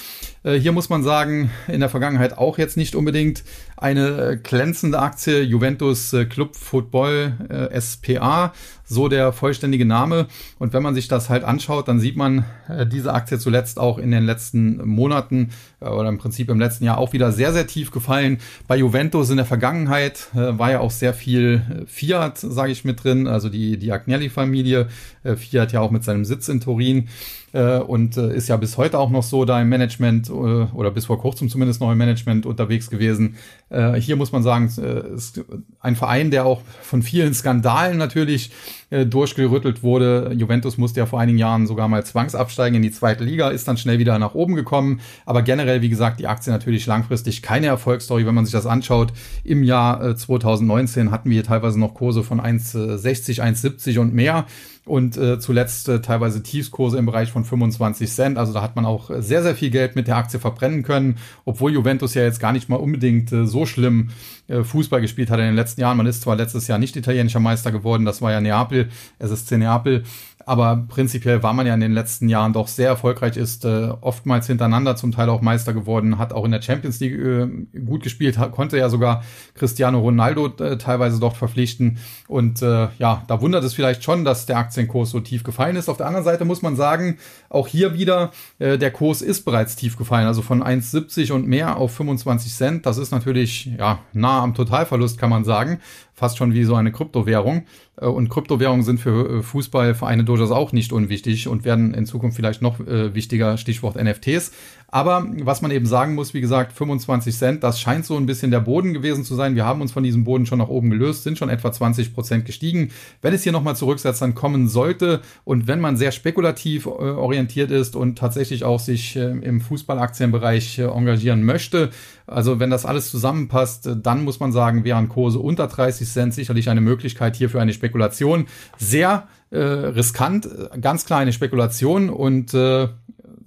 Äh, hier muss man sagen, in der Vergangenheit auch jetzt nicht unbedingt eine äh, glänzende Aktie, Juventus äh, Club Football äh, SPA, so der vollständige Name. Und wenn man sich das halt anschaut, dann sieht man äh, diese Aktie zuletzt auch in den letzten Monaten äh, oder im Prinzip im letzten Jahr auch wieder sehr, sehr tief gefallen. Bei Juventus in der Vergangenheit äh, war ja auch sehr viel äh, Fiat, sage ich mit drin, also die, die Agnelli-Familie. Äh, Fiat ja auch mit seinem Sitz in Turin äh, und äh, ist ja bis heute auch noch so da im Management äh, oder bis vor kurzem zumindest noch im Management unterwegs gewesen. Äh, hier muss man sagen, äh, ist ein Verein, der auch von vielen Skandalen natürlich äh, durchgerüttelt wurde. Juventus musste ja vor einigen Jahren sogar mal zwangsabsteigen in die zweite Liga, ist dann schnell wieder nach oben gekommen. Aber generell, wie gesagt, die Aktie natürlich langfristig keine Erfolgsstory, wenn man sich das anschaut. Im Jahr äh, 2019 hatten wir teilweise noch Kurse von 1,60, 1,70 und mehr und äh, zuletzt äh, teilweise Tiefskurse im Bereich von 25 Cent. Also da hat man auch sehr, sehr viel Geld mit der Aktie verbrennen können, obwohl Juventus ja jetzt gar nicht mal unbedingt äh, so schlimm äh, Fußball gespielt hat in den letzten Jahren. Man ist zwar letztes Jahr nicht italienischer Meister geworden, das war ja Neapel, ist Neapel, aber prinzipiell war man ja in den letzten Jahren doch sehr erfolgreich, ist äh, oftmals hintereinander zum Teil auch Meister geworden, hat auch in der Champions League äh, gut gespielt, hat, konnte ja sogar Cristiano Ronaldo äh, teilweise dort verpflichten. Und äh, ja, da wundert es vielleicht schon, dass der Aktienkurs so tief gefallen ist. Auf der anderen Seite muss man sagen, auch hier wieder, äh, der Kurs ist bereits tief gefallen, also von 1,70 und mehr auf 25 Cent. Das ist natürlich ja nah am Totalverlust, kann man sagen fast schon wie so eine Kryptowährung. Äh, und Kryptowährungen sind für äh, Fußballvereine durchaus auch nicht unwichtig und werden in Zukunft vielleicht noch äh, wichtiger, Stichwort NFTs. Aber was man eben sagen muss, wie gesagt, 25 Cent, das scheint so ein bisschen der Boden gewesen zu sein. Wir haben uns von diesem Boden schon nach oben gelöst, sind schon etwa 20 Prozent gestiegen. Wenn es hier nochmal zurücksetzt, dann kommen sollte und wenn man sehr spekulativ orientiert ist und tatsächlich auch sich im Fußballaktienbereich engagieren möchte, also wenn das alles zusammenpasst, dann muss man sagen, wären Kurse unter 30 Cent sicherlich eine Möglichkeit hier für eine Spekulation. Sehr äh, riskant, ganz klar eine Spekulation und äh,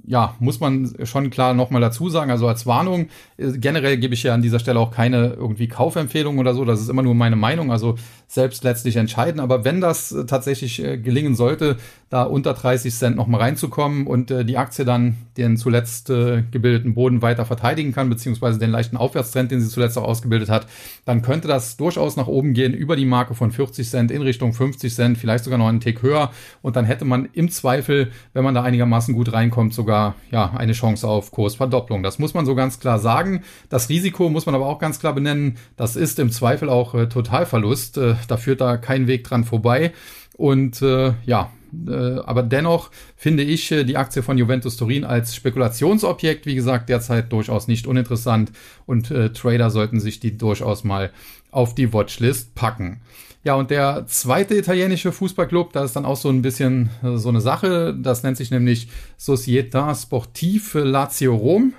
ja, muss man schon klar nochmal dazu sagen, also als Warnung, äh, generell gebe ich ja an dieser Stelle auch keine irgendwie Kaufempfehlung oder so, das ist immer nur meine Meinung, also selbst letztlich entscheiden, aber wenn das äh, tatsächlich äh, gelingen sollte, da unter 30 Cent nochmal reinzukommen und die Aktie dann den zuletzt gebildeten Boden weiter verteidigen kann, beziehungsweise den leichten Aufwärtstrend, den sie zuletzt auch ausgebildet hat, dann könnte das durchaus nach oben gehen, über die Marke von 40 Cent in Richtung 50 Cent, vielleicht sogar noch einen Tick höher und dann hätte man im Zweifel, wenn man da einigermaßen gut reinkommt, sogar sogar ja eine Chance auf Kursverdopplung. Das muss man so ganz klar sagen. Das Risiko muss man aber auch ganz klar benennen. Das ist im Zweifel auch äh, Totalverlust. Äh, da führt da kein Weg dran vorbei. Und äh, ja, äh, aber dennoch finde ich äh, die Aktie von Juventus Turin als Spekulationsobjekt, wie gesagt, derzeit durchaus nicht uninteressant und äh, Trader sollten sich die durchaus mal auf die Watchlist packen. Ja, und der zweite italienische Fußballclub, da ist dann auch so ein bisschen äh, so eine Sache. Das nennt sich nämlich Società Sportive Lazio Rom.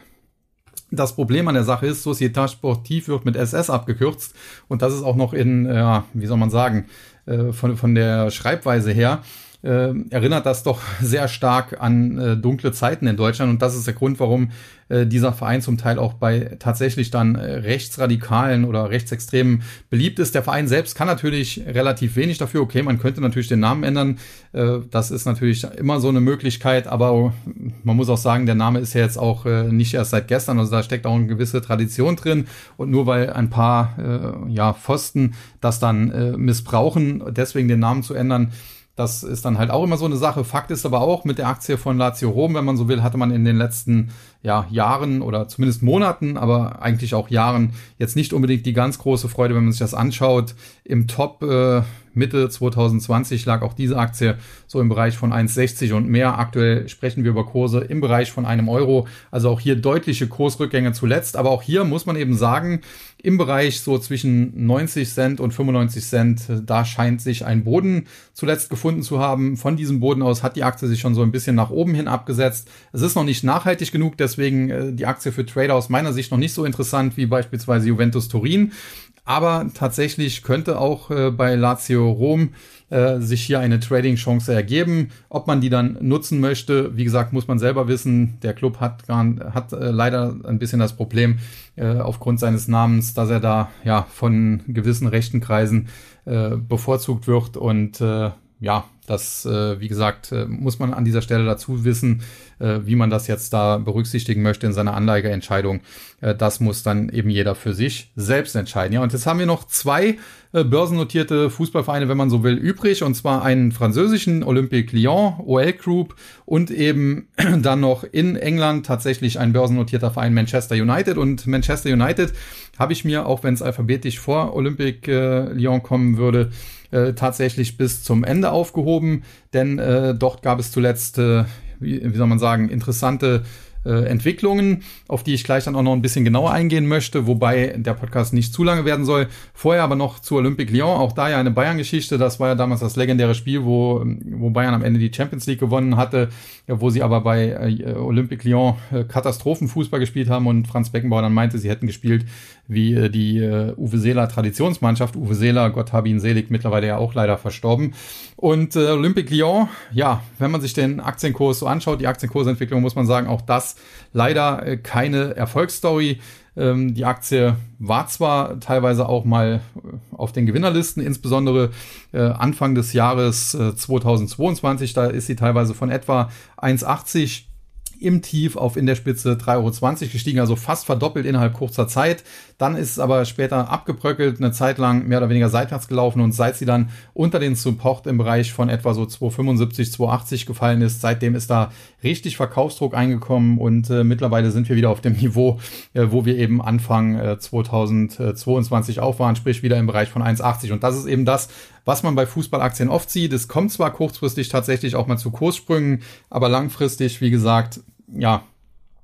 Das Problem an der Sache ist, Società Sportive wird mit SS abgekürzt und das ist auch noch in, ja, wie soll man sagen, äh, von, von der Schreibweise her äh, erinnert das doch sehr stark an äh, dunkle Zeiten in Deutschland und das ist der Grund, warum äh, dieser Verein zum Teil auch bei tatsächlich dann äh, rechtsradikalen oder rechtsextremen beliebt ist. Der Verein selbst kann natürlich relativ wenig dafür. Okay, man könnte natürlich den Namen ändern. Äh, das ist natürlich immer so eine Möglichkeit, aber man muss auch sagen, der Name ist ja jetzt auch äh, nicht erst seit gestern, also da steckt auch eine gewisse Tradition drin und nur weil ein paar ja Pfosten das dann missbrauchen, deswegen den Namen zu ändern, das ist dann halt auch immer so eine Sache. Fakt ist aber auch, mit der Aktie von Lazio Rom, wenn man so will, hatte man in den letzten ja, Jahren oder zumindest Monaten, aber eigentlich auch Jahren jetzt nicht unbedingt die ganz große Freude, wenn man sich das anschaut. Im Top äh, Mitte 2020 lag auch diese Aktie so im Bereich von 1,60 und mehr. Aktuell sprechen wir über Kurse im Bereich von einem Euro. Also auch hier deutliche Kursrückgänge zuletzt. Aber auch hier muss man eben sagen, im Bereich so zwischen 90 Cent und 95 Cent, da scheint sich ein Boden zuletzt gefunden zu haben. Von diesem Boden aus hat die Aktie sich schon so ein bisschen nach oben hin abgesetzt. Es ist noch nicht nachhaltig genug, deswegen äh, die Aktie für Trader aus meiner Sicht noch nicht so interessant wie beispielsweise Juventus Turin. Aber tatsächlich könnte auch äh, bei Lazio Rom äh, sich hier eine Trading-Chance ergeben. Ob man die dann nutzen möchte, wie gesagt, muss man selber wissen. Der Club hat, hat äh, leider ein bisschen das Problem äh, aufgrund seines Namens, dass er da ja von gewissen rechten Kreisen äh, bevorzugt wird und äh, ja, das, äh, wie gesagt, äh, muss man an dieser Stelle dazu wissen, äh, wie man das jetzt da berücksichtigen möchte in seiner Anlageentscheidung. Äh, das muss dann eben jeder für sich selbst entscheiden. Ja, und jetzt haben wir noch zwei äh, börsennotierte Fußballvereine, wenn man so will, übrig, und zwar einen französischen Olympique Lyon, OL Group, und eben dann noch in England tatsächlich ein börsennotierter Verein Manchester United. Und Manchester United habe ich mir, auch wenn es alphabetisch vor Olympique äh, Lyon kommen würde, tatsächlich bis zum Ende aufgehoben, denn äh, dort gab es zuletzt, äh, wie, wie soll man sagen, interessante äh, Entwicklungen, auf die ich gleich dann auch noch ein bisschen genauer eingehen möchte, wobei der Podcast nicht zu lange werden soll. Vorher aber noch zu Olympique Lyon, auch da ja eine Bayern-Geschichte. Das war ja damals das legendäre Spiel, wo, wo Bayern am Ende die Champions League gewonnen hatte, wo sie aber bei äh, Olympique Lyon äh, Katastrophenfußball gespielt haben und Franz Beckenbauer dann meinte, sie hätten gespielt wie äh, die äh, Uwe Seeler Traditionsmannschaft. Uwe Seeler, Gott habe ihn selig, mittlerweile ja auch leider verstorben. Und äh, Olympique Lyon, ja, wenn man sich den Aktienkurs so anschaut, die Aktienkursentwicklung, muss man sagen, auch das leider äh, keine Erfolgsstory. Ähm, die Aktie war zwar teilweise auch mal äh, auf den Gewinnerlisten, insbesondere äh, Anfang des Jahres äh, 2022, da ist sie teilweise von etwa 1,80 im Tief auf in der Spitze 3,20 Euro gestiegen, also fast verdoppelt innerhalb kurzer Zeit. Dann ist es aber später abgebröckelt, eine Zeit lang mehr oder weniger seitwärts gelaufen und seit sie dann unter den Support im Bereich von etwa so 2,75, 2,80 gefallen ist, seitdem ist da richtig Verkaufsdruck eingekommen und äh, mittlerweile sind wir wieder auf dem Niveau, äh, wo wir eben Anfang äh, 2022 auch waren, sprich wieder im Bereich von 1,80 und das ist eben das, was man bei Fußballaktien oft sieht. Es kommt zwar kurzfristig tatsächlich auch mal zu Kurssprüngen, aber langfristig, wie gesagt, ja,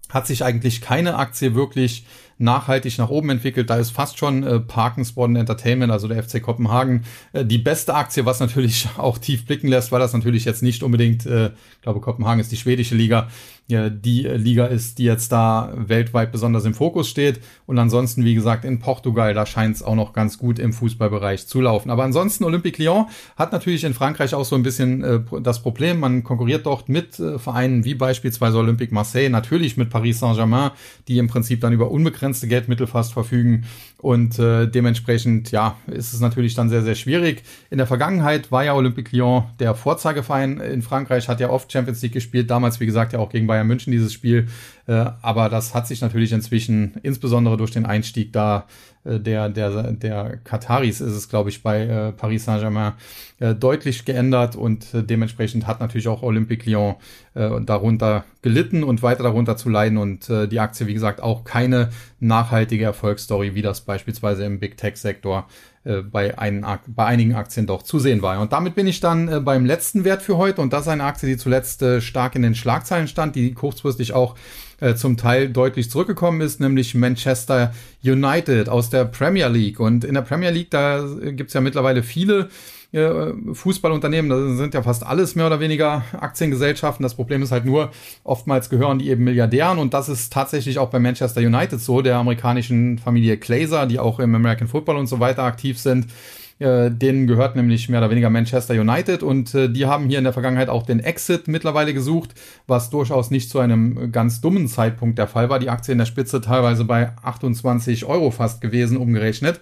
hat sich eigentlich keine Aktie wirklich nachhaltig nach oben entwickelt. Da ist fast schon äh, Parken Sport Entertainment, also der FC Kopenhagen, äh, die beste Aktie, was natürlich auch tief blicken lässt, weil das natürlich jetzt nicht unbedingt, äh, ich glaube, Kopenhagen ist die schwedische Liga, die Liga ist, die jetzt da weltweit besonders im Fokus steht. Und ansonsten, wie gesagt, in Portugal, da scheint es auch noch ganz gut im Fußballbereich zu laufen. Aber ansonsten, Olympique Lyon hat natürlich in Frankreich auch so ein bisschen äh, das Problem. Man konkurriert dort mit äh, Vereinen wie beispielsweise Olympique Marseille, natürlich mit Paris Saint-Germain, die im Prinzip dann über unbegrenzte Geldmittel fast verfügen. Und äh, dementsprechend, ja, ist es natürlich dann sehr, sehr schwierig. In der Vergangenheit war ja Olympique Lyon der Vorzeigeverein in Frankreich, hat ja oft Champions League gespielt, damals, wie gesagt, ja auch gegen Bayern München dieses Spiel. Äh, aber das hat sich natürlich inzwischen, insbesondere durch den Einstieg da äh, der, der, der Kataris ist es, glaube ich, bei äh, Paris Saint-Germain deutlich geändert und dementsprechend hat natürlich auch Olympique Lyon darunter gelitten und weiter darunter zu leiden und die Aktie, wie gesagt, auch keine nachhaltige Erfolgsstory, wie das beispielsweise im Big Tech-Sektor äh, bei, einen, bei einigen Aktien doch zu sehen war. Und damit bin ich dann äh, beim letzten Wert für heute und das ist eine Aktie, die zuletzt äh, stark in den Schlagzeilen stand, die kurzfristig auch äh, zum Teil deutlich zurückgekommen ist, nämlich Manchester United aus der Premier League. Und in der Premier League, da gibt's ja mittlerweile viele äh, Fußballunternehmen, das sind ja fast alles mehr oder weniger Aktiengesellschaften. Das Problem ist halt nur, oftmals gehören die eben Milliardären und das ist tatsächlich auch bei Manchester United so, der amerikanischen Familie Glazer, die auch im American Football und so weiter aktiv sind. Äh, denen gehört nämlich mehr oder weniger Manchester United und äh, die haben hier in der Vergangenheit auch den Exit mittlerweile gesucht, was durchaus nicht zu einem ganz dummen Zeitpunkt der Fall war. Die Aktie in der Spitze teilweise bei 28 Euro fast gewesen, umgerechnet.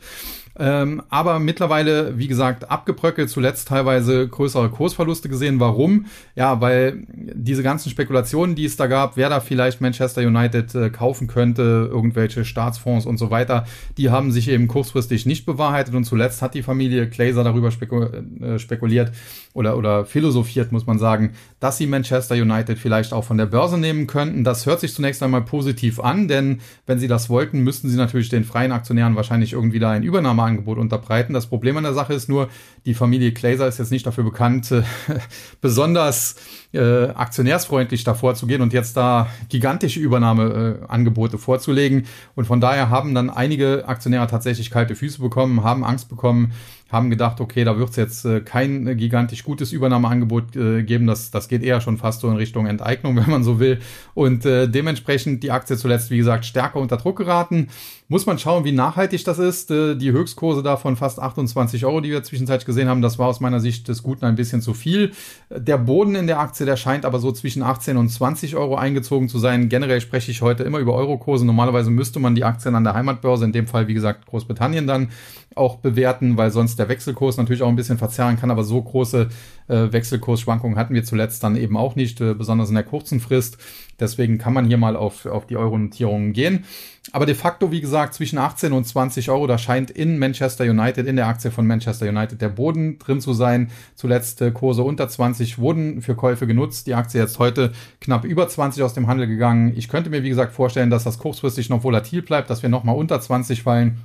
Ähm, aber mittlerweile, wie gesagt, abgebröckelt, zuletzt teilweise größere Kursverluste gesehen. Warum? Ja, weil diese ganzen Spekulationen, die es da gab, wer da vielleicht Manchester United äh, kaufen könnte, irgendwelche Staatsfonds und so weiter, die haben sich eben kurzfristig nicht bewahrheitet und zuletzt hat die Familie Glazer darüber äh, spekuliert oder, oder philosophiert, muss man sagen, dass sie Manchester United vielleicht auch von der Börse nehmen könnten. Das hört sich zunächst einmal positiv an, denn wenn sie das wollten, müssten sie natürlich den freien Aktionären wahrscheinlich irgendwie da ein Übernahme Angebot unterbreiten. Das Problem an der Sache ist nur, die Familie Glaser ist jetzt nicht dafür bekannt, äh, besonders äh, aktionärsfreundlich davor zu gehen und jetzt da gigantische Übernahmeangebote äh, vorzulegen. Und von daher haben dann einige Aktionäre tatsächlich kalte Füße bekommen, haben Angst bekommen, haben gedacht, okay, da wird es jetzt äh, kein gigantisch gutes Übernahmeangebot äh, geben. Das, das geht eher schon fast so in Richtung Enteignung, wenn man so will. Und äh, dementsprechend die Aktie zuletzt, wie gesagt, stärker unter Druck geraten. Muss man schauen, wie nachhaltig das ist. Äh, die Höchstkurse da von fast 28 Euro, die wir zwischenzeitlich gesehen haben, das war aus meiner Sicht des Guten ein bisschen zu viel. Der Boden in der Aktie, der scheint aber so zwischen 18 und 20 Euro eingezogen zu sein. Generell spreche ich heute immer über Eurokurse. Normalerweise müsste man die Aktien an der Heimatbörse, in dem Fall wie gesagt Großbritannien dann auch bewerten, weil sonst der Wechselkurs natürlich auch ein bisschen verzerren kann, aber so große äh, Wechselkursschwankungen hatten wir zuletzt dann eben auch nicht, äh, besonders in der kurzen Frist. Deswegen kann man hier mal auf, auf die Euro-Notierungen gehen. Aber de facto, wie gesagt, zwischen 18 und 20 Euro, da scheint in Manchester United, in der Aktie von Manchester United, der Boden drin zu sein. Zuletzt äh, Kurse unter 20 wurden für Käufe genutzt. Die Aktie jetzt heute knapp über 20 aus dem Handel gegangen. Ich könnte mir, wie gesagt, vorstellen, dass das kurzfristig noch volatil bleibt, dass wir nochmal unter 20 fallen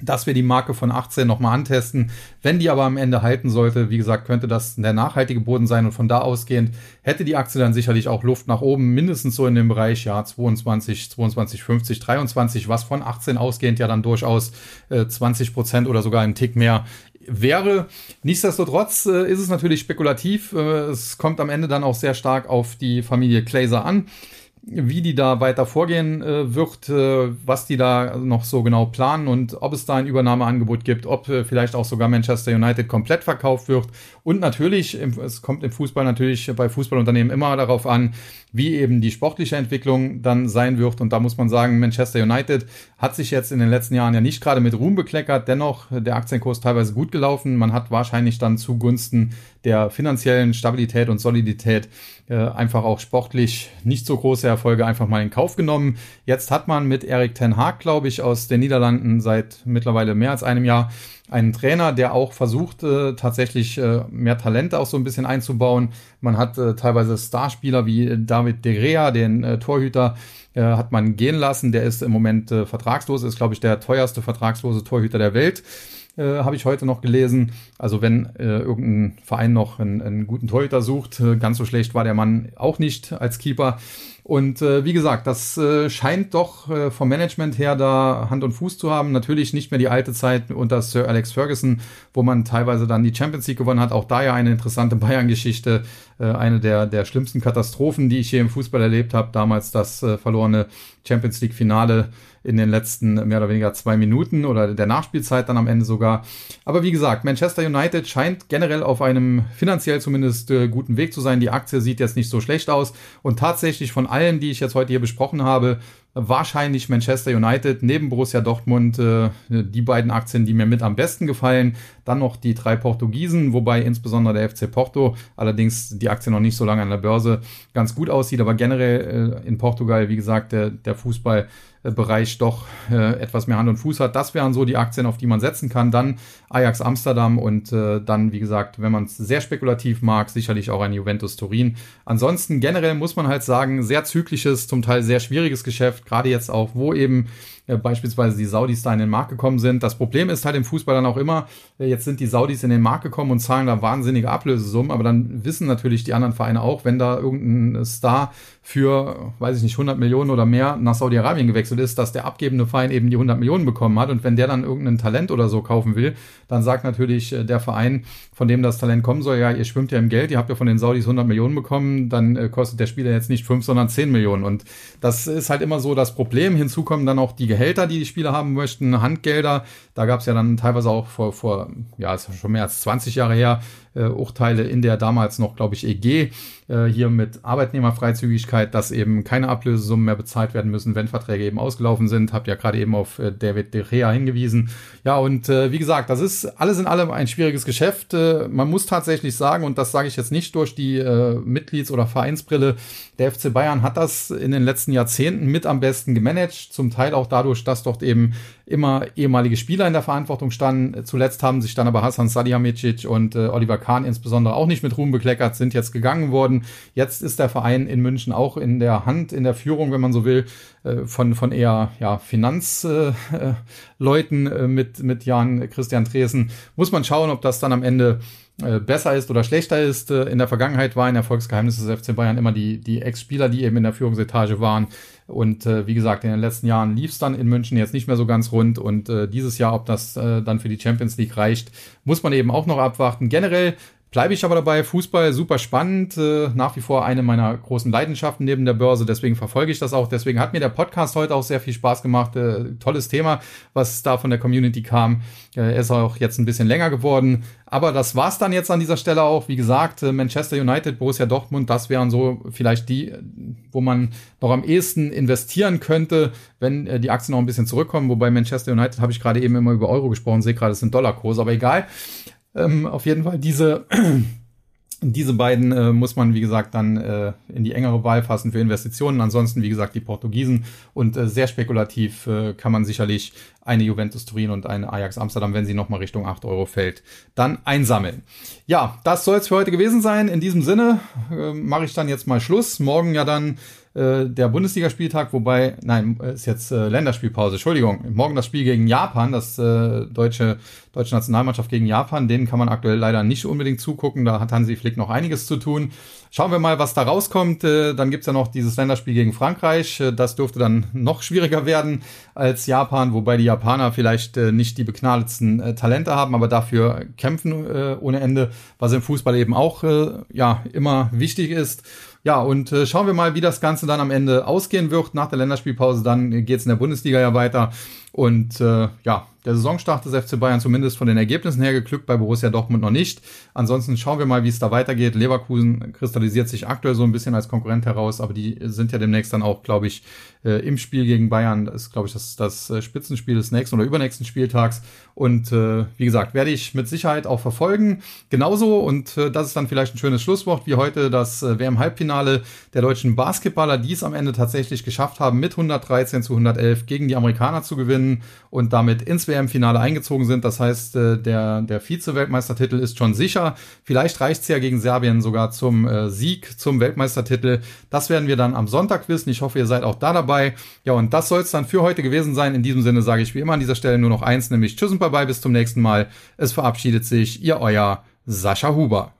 dass wir die Marke von 18 nochmal antesten. Wenn die aber am Ende halten sollte, wie gesagt, könnte das der nachhaltige Boden sein und von da ausgehend hätte die Aktie dann sicherlich auch Luft nach oben, mindestens so in dem Bereich, ja, 22, 22, 50, 23, was von 18 ausgehend ja dann durchaus äh, 20 Prozent oder sogar einen Tick mehr wäre. Nichtsdestotrotz äh, ist es natürlich spekulativ. Äh, es kommt am Ende dann auch sehr stark auf die Familie Glazer an wie die da weiter vorgehen äh, wird, äh, was die da noch so genau planen und ob es da ein Übernahmeangebot gibt, ob äh, vielleicht auch sogar Manchester United komplett verkauft wird. Und natürlich, im, es kommt im Fußball natürlich bei Fußballunternehmen immer darauf an, wie eben die sportliche Entwicklung dann sein wird. Und da muss man sagen, Manchester United hat sich jetzt in den letzten Jahren ja nicht gerade mit Ruhm bekleckert, dennoch der Aktienkurs teilweise gut gelaufen. Man hat wahrscheinlich dann zugunsten der finanziellen Stabilität und Solidität äh, einfach auch sportlich nicht so große Erfolge einfach mal in Kauf genommen. Jetzt hat man mit Erik Ten Haag, glaube ich, aus den Niederlanden seit mittlerweile mehr als einem Jahr einen Trainer, der auch versucht, äh, tatsächlich äh, mehr Talente auch so ein bisschen einzubauen. Man hat äh, teilweise Starspieler wie David De Gea, den Torhüter, hat man gehen lassen. Der ist im Moment vertragslos, ist, glaube ich, der teuerste vertragslose Torhüter der Welt. Äh, habe ich heute noch gelesen. Also wenn äh, irgendein Verein noch einen, einen guten Torhüter sucht, äh, ganz so schlecht war der Mann auch nicht als Keeper. Und äh, wie gesagt, das äh, scheint doch äh, vom Management her da Hand und Fuß zu haben. Natürlich nicht mehr die alte Zeit unter Sir Alex Ferguson, wo man teilweise dann die Champions League gewonnen hat. Auch da ja eine interessante Bayern-Geschichte, äh, eine der, der schlimmsten Katastrophen, die ich hier im Fußball erlebt habe. Damals das äh, verlorene Champions League-Finale in den letzten mehr oder weniger zwei Minuten oder der Nachspielzeit dann am Ende sogar. Aber wie gesagt, Manchester United scheint generell auf einem finanziell zumindest äh, guten Weg zu sein. Die Aktie sieht jetzt nicht so schlecht aus und tatsächlich von allen, die ich jetzt heute hier besprochen habe, wahrscheinlich Manchester United neben Borussia Dortmund äh, die beiden Aktien, die mir mit am besten gefallen. Dann noch die drei Portugiesen, wobei insbesondere der FC Porto, allerdings die Aktie noch nicht so lange an der Börse, ganz gut aussieht. Aber generell äh, in Portugal, wie gesagt, der, der Fußball Bereich doch äh, etwas mehr Hand und Fuß hat. Das wären so die Aktien, auf die man setzen kann. Dann Ajax Amsterdam und äh, dann, wie gesagt, wenn man es sehr spekulativ mag, sicherlich auch ein Juventus Turin. Ansonsten generell muss man halt sagen, sehr zyklisches, zum Teil sehr schwieriges Geschäft, gerade jetzt auch, wo eben äh, beispielsweise die Saudis da in den Markt gekommen sind. Das Problem ist halt im Fußball dann auch immer, äh, jetzt sind die Saudis in den Markt gekommen und zahlen da wahnsinnige Ablösesummen, aber dann wissen natürlich die anderen Vereine auch, wenn da irgendein Star für, weiß ich nicht, 100 Millionen oder mehr nach Saudi-Arabien gewechselt ist, dass der abgebende Verein eben die 100 Millionen bekommen hat und wenn der dann irgendein Talent oder so kaufen will, dann sagt natürlich äh, der Verein, von dem das Talent kommen soll, ja, ihr schwimmt ja im Geld, ihr habt ja von den Saudis 100 Millionen bekommen, dann kostet der Spieler jetzt nicht 5, sondern 10 Millionen und das ist halt immer so das Problem. Hinzu kommen dann auch die Gehälter, die die Spieler haben möchten, Handgelder. Da gab es ja dann teilweise auch vor, vor ja, ist schon mehr als 20 Jahre her, äh, Urteile in der damals noch, glaube ich, EG, äh, hier mit Arbeitnehmerfreizügigkeit, dass eben keine Ablösesummen mehr bezahlt werden müssen, wenn Verträge eben ausgelaufen sind. Habt ja gerade eben auf äh, David De Gea hingewiesen. Ja, und äh, wie gesagt, das ist alles in allem ein schwieriges Geschäft. Äh, man muss tatsächlich sagen, und das sage ich jetzt nicht durch die äh, Mitglieds- oder Vereinsbrille, der FC Bayern hat das in den letzten Jahrzehnten mit am besten gemanagt, zum Teil auch dadurch, dass dort eben immer ehemalige Spieler in der Verantwortung standen. Zuletzt haben sich dann aber Hassan Salihamidzic und äh, Oliver Kahn insbesondere auch nicht mit Ruhm bekleckert, sind jetzt gegangen worden. Jetzt ist der Verein in München auch in der Hand, in der Führung, wenn man so will, von, von eher ja, Finanzleuten äh, äh, mit, mit Jan Christian Dresen. Muss man schauen, ob das dann am Ende äh, besser ist oder schlechter ist. Äh, in der Vergangenheit war ein Erfolgsgeheimnis des FC Bayern immer die, die Ex-Spieler, die eben in der Führungsetage waren. Und äh, wie gesagt, in den letzten Jahren lief es dann in München jetzt nicht mehr so ganz rund. Und äh, dieses Jahr, ob das äh, dann für die Champions League reicht, muss man eben auch noch abwarten. Generell Bleibe ich aber dabei, Fußball super spannend, äh, nach wie vor eine meiner großen Leidenschaften neben der Börse, deswegen verfolge ich das auch. Deswegen hat mir der Podcast heute auch sehr viel Spaß gemacht. Äh, tolles Thema, was da von der Community kam. Äh, er ist auch jetzt ein bisschen länger geworden. Aber das war's dann jetzt an dieser Stelle auch. Wie gesagt, Manchester United, Borussia Dortmund, das wären so vielleicht die, wo man noch am ehesten investieren könnte, wenn die Aktien noch ein bisschen zurückkommen. Wobei Manchester United habe ich gerade eben immer über Euro gesprochen, sehe gerade, es sind Dollarkurse, aber egal. Ähm, auf jeden Fall diese, diese beiden äh, muss man, wie gesagt, dann äh, in die engere Wahl fassen für Investitionen. Ansonsten, wie gesagt, die Portugiesen und äh, sehr spekulativ äh, kann man sicherlich eine Juventus Turin und eine Ajax Amsterdam, wenn sie nochmal Richtung 8 Euro fällt, dann einsammeln. Ja, das soll es für heute gewesen sein. In diesem Sinne äh, mache ich dann jetzt mal Schluss. Morgen ja dann äh, der Bundesligaspieltag, wobei, nein, ist jetzt äh, Länderspielpause, Entschuldigung. Morgen das Spiel gegen Japan, das äh, deutsche, deutsche Nationalmannschaft gegen Japan, denen kann man aktuell leider nicht unbedingt zugucken, da hat Hansi Flick noch einiges zu tun. Schauen wir mal, was da rauskommt. Äh, dann gibt's ja noch dieses Länderspiel gegen Frankreich. Äh, das dürfte dann noch schwieriger werden als Japan, wobei die Japaner vielleicht äh, nicht die begnadetsten Talente haben, aber dafür kämpfen ohne Ende, was im Fußball eben auch ja immer wichtig ist. Ja, und äh, schauen wir mal, wie das Ganze dann am Ende ausgehen wird. Nach der Länderspielpause dann geht's in der Bundesliga ja weiter. Und äh, ja, der Saisonstart des FC Bayern zumindest von den Ergebnissen her geglückt, bei Borussia Dortmund noch nicht. Ansonsten schauen wir mal, wie es da weitergeht. Leverkusen kristallisiert sich aktuell so ein bisschen als Konkurrent heraus, aber die sind ja demnächst dann auch, glaube ich, äh, im Spiel gegen Bayern. Das ist, glaube ich, das, das äh, Spitzenspiel des nächsten oder übernächsten Spieltags. Und äh, wie gesagt, werde ich mit Sicherheit auch verfolgen. Genauso, und äh, das ist dann vielleicht ein schönes Schlusswort, wie heute das äh, WM-Halbfinale der deutschen Basketballer, die es am Ende tatsächlich geschafft haben, mit 113 zu 111 gegen die Amerikaner zu gewinnen und damit ins WM-Finale eingezogen sind. Das heißt, äh, der, der Vize-Weltmeistertitel ist schon sicher. Vielleicht reicht es ja gegen Serbien sogar zum äh, Sieg, zum Weltmeistertitel. Das werden wir dann am Sonntag wissen. Ich hoffe, ihr seid auch da dabei. Ja, und das soll es dann für heute gewesen sein. In diesem Sinne sage ich wie immer an dieser Stelle nur noch eins, nämlich Tschüss und Bye-bye, bis zum nächsten Mal. Es verabschiedet sich Ihr Euer Sascha Huber.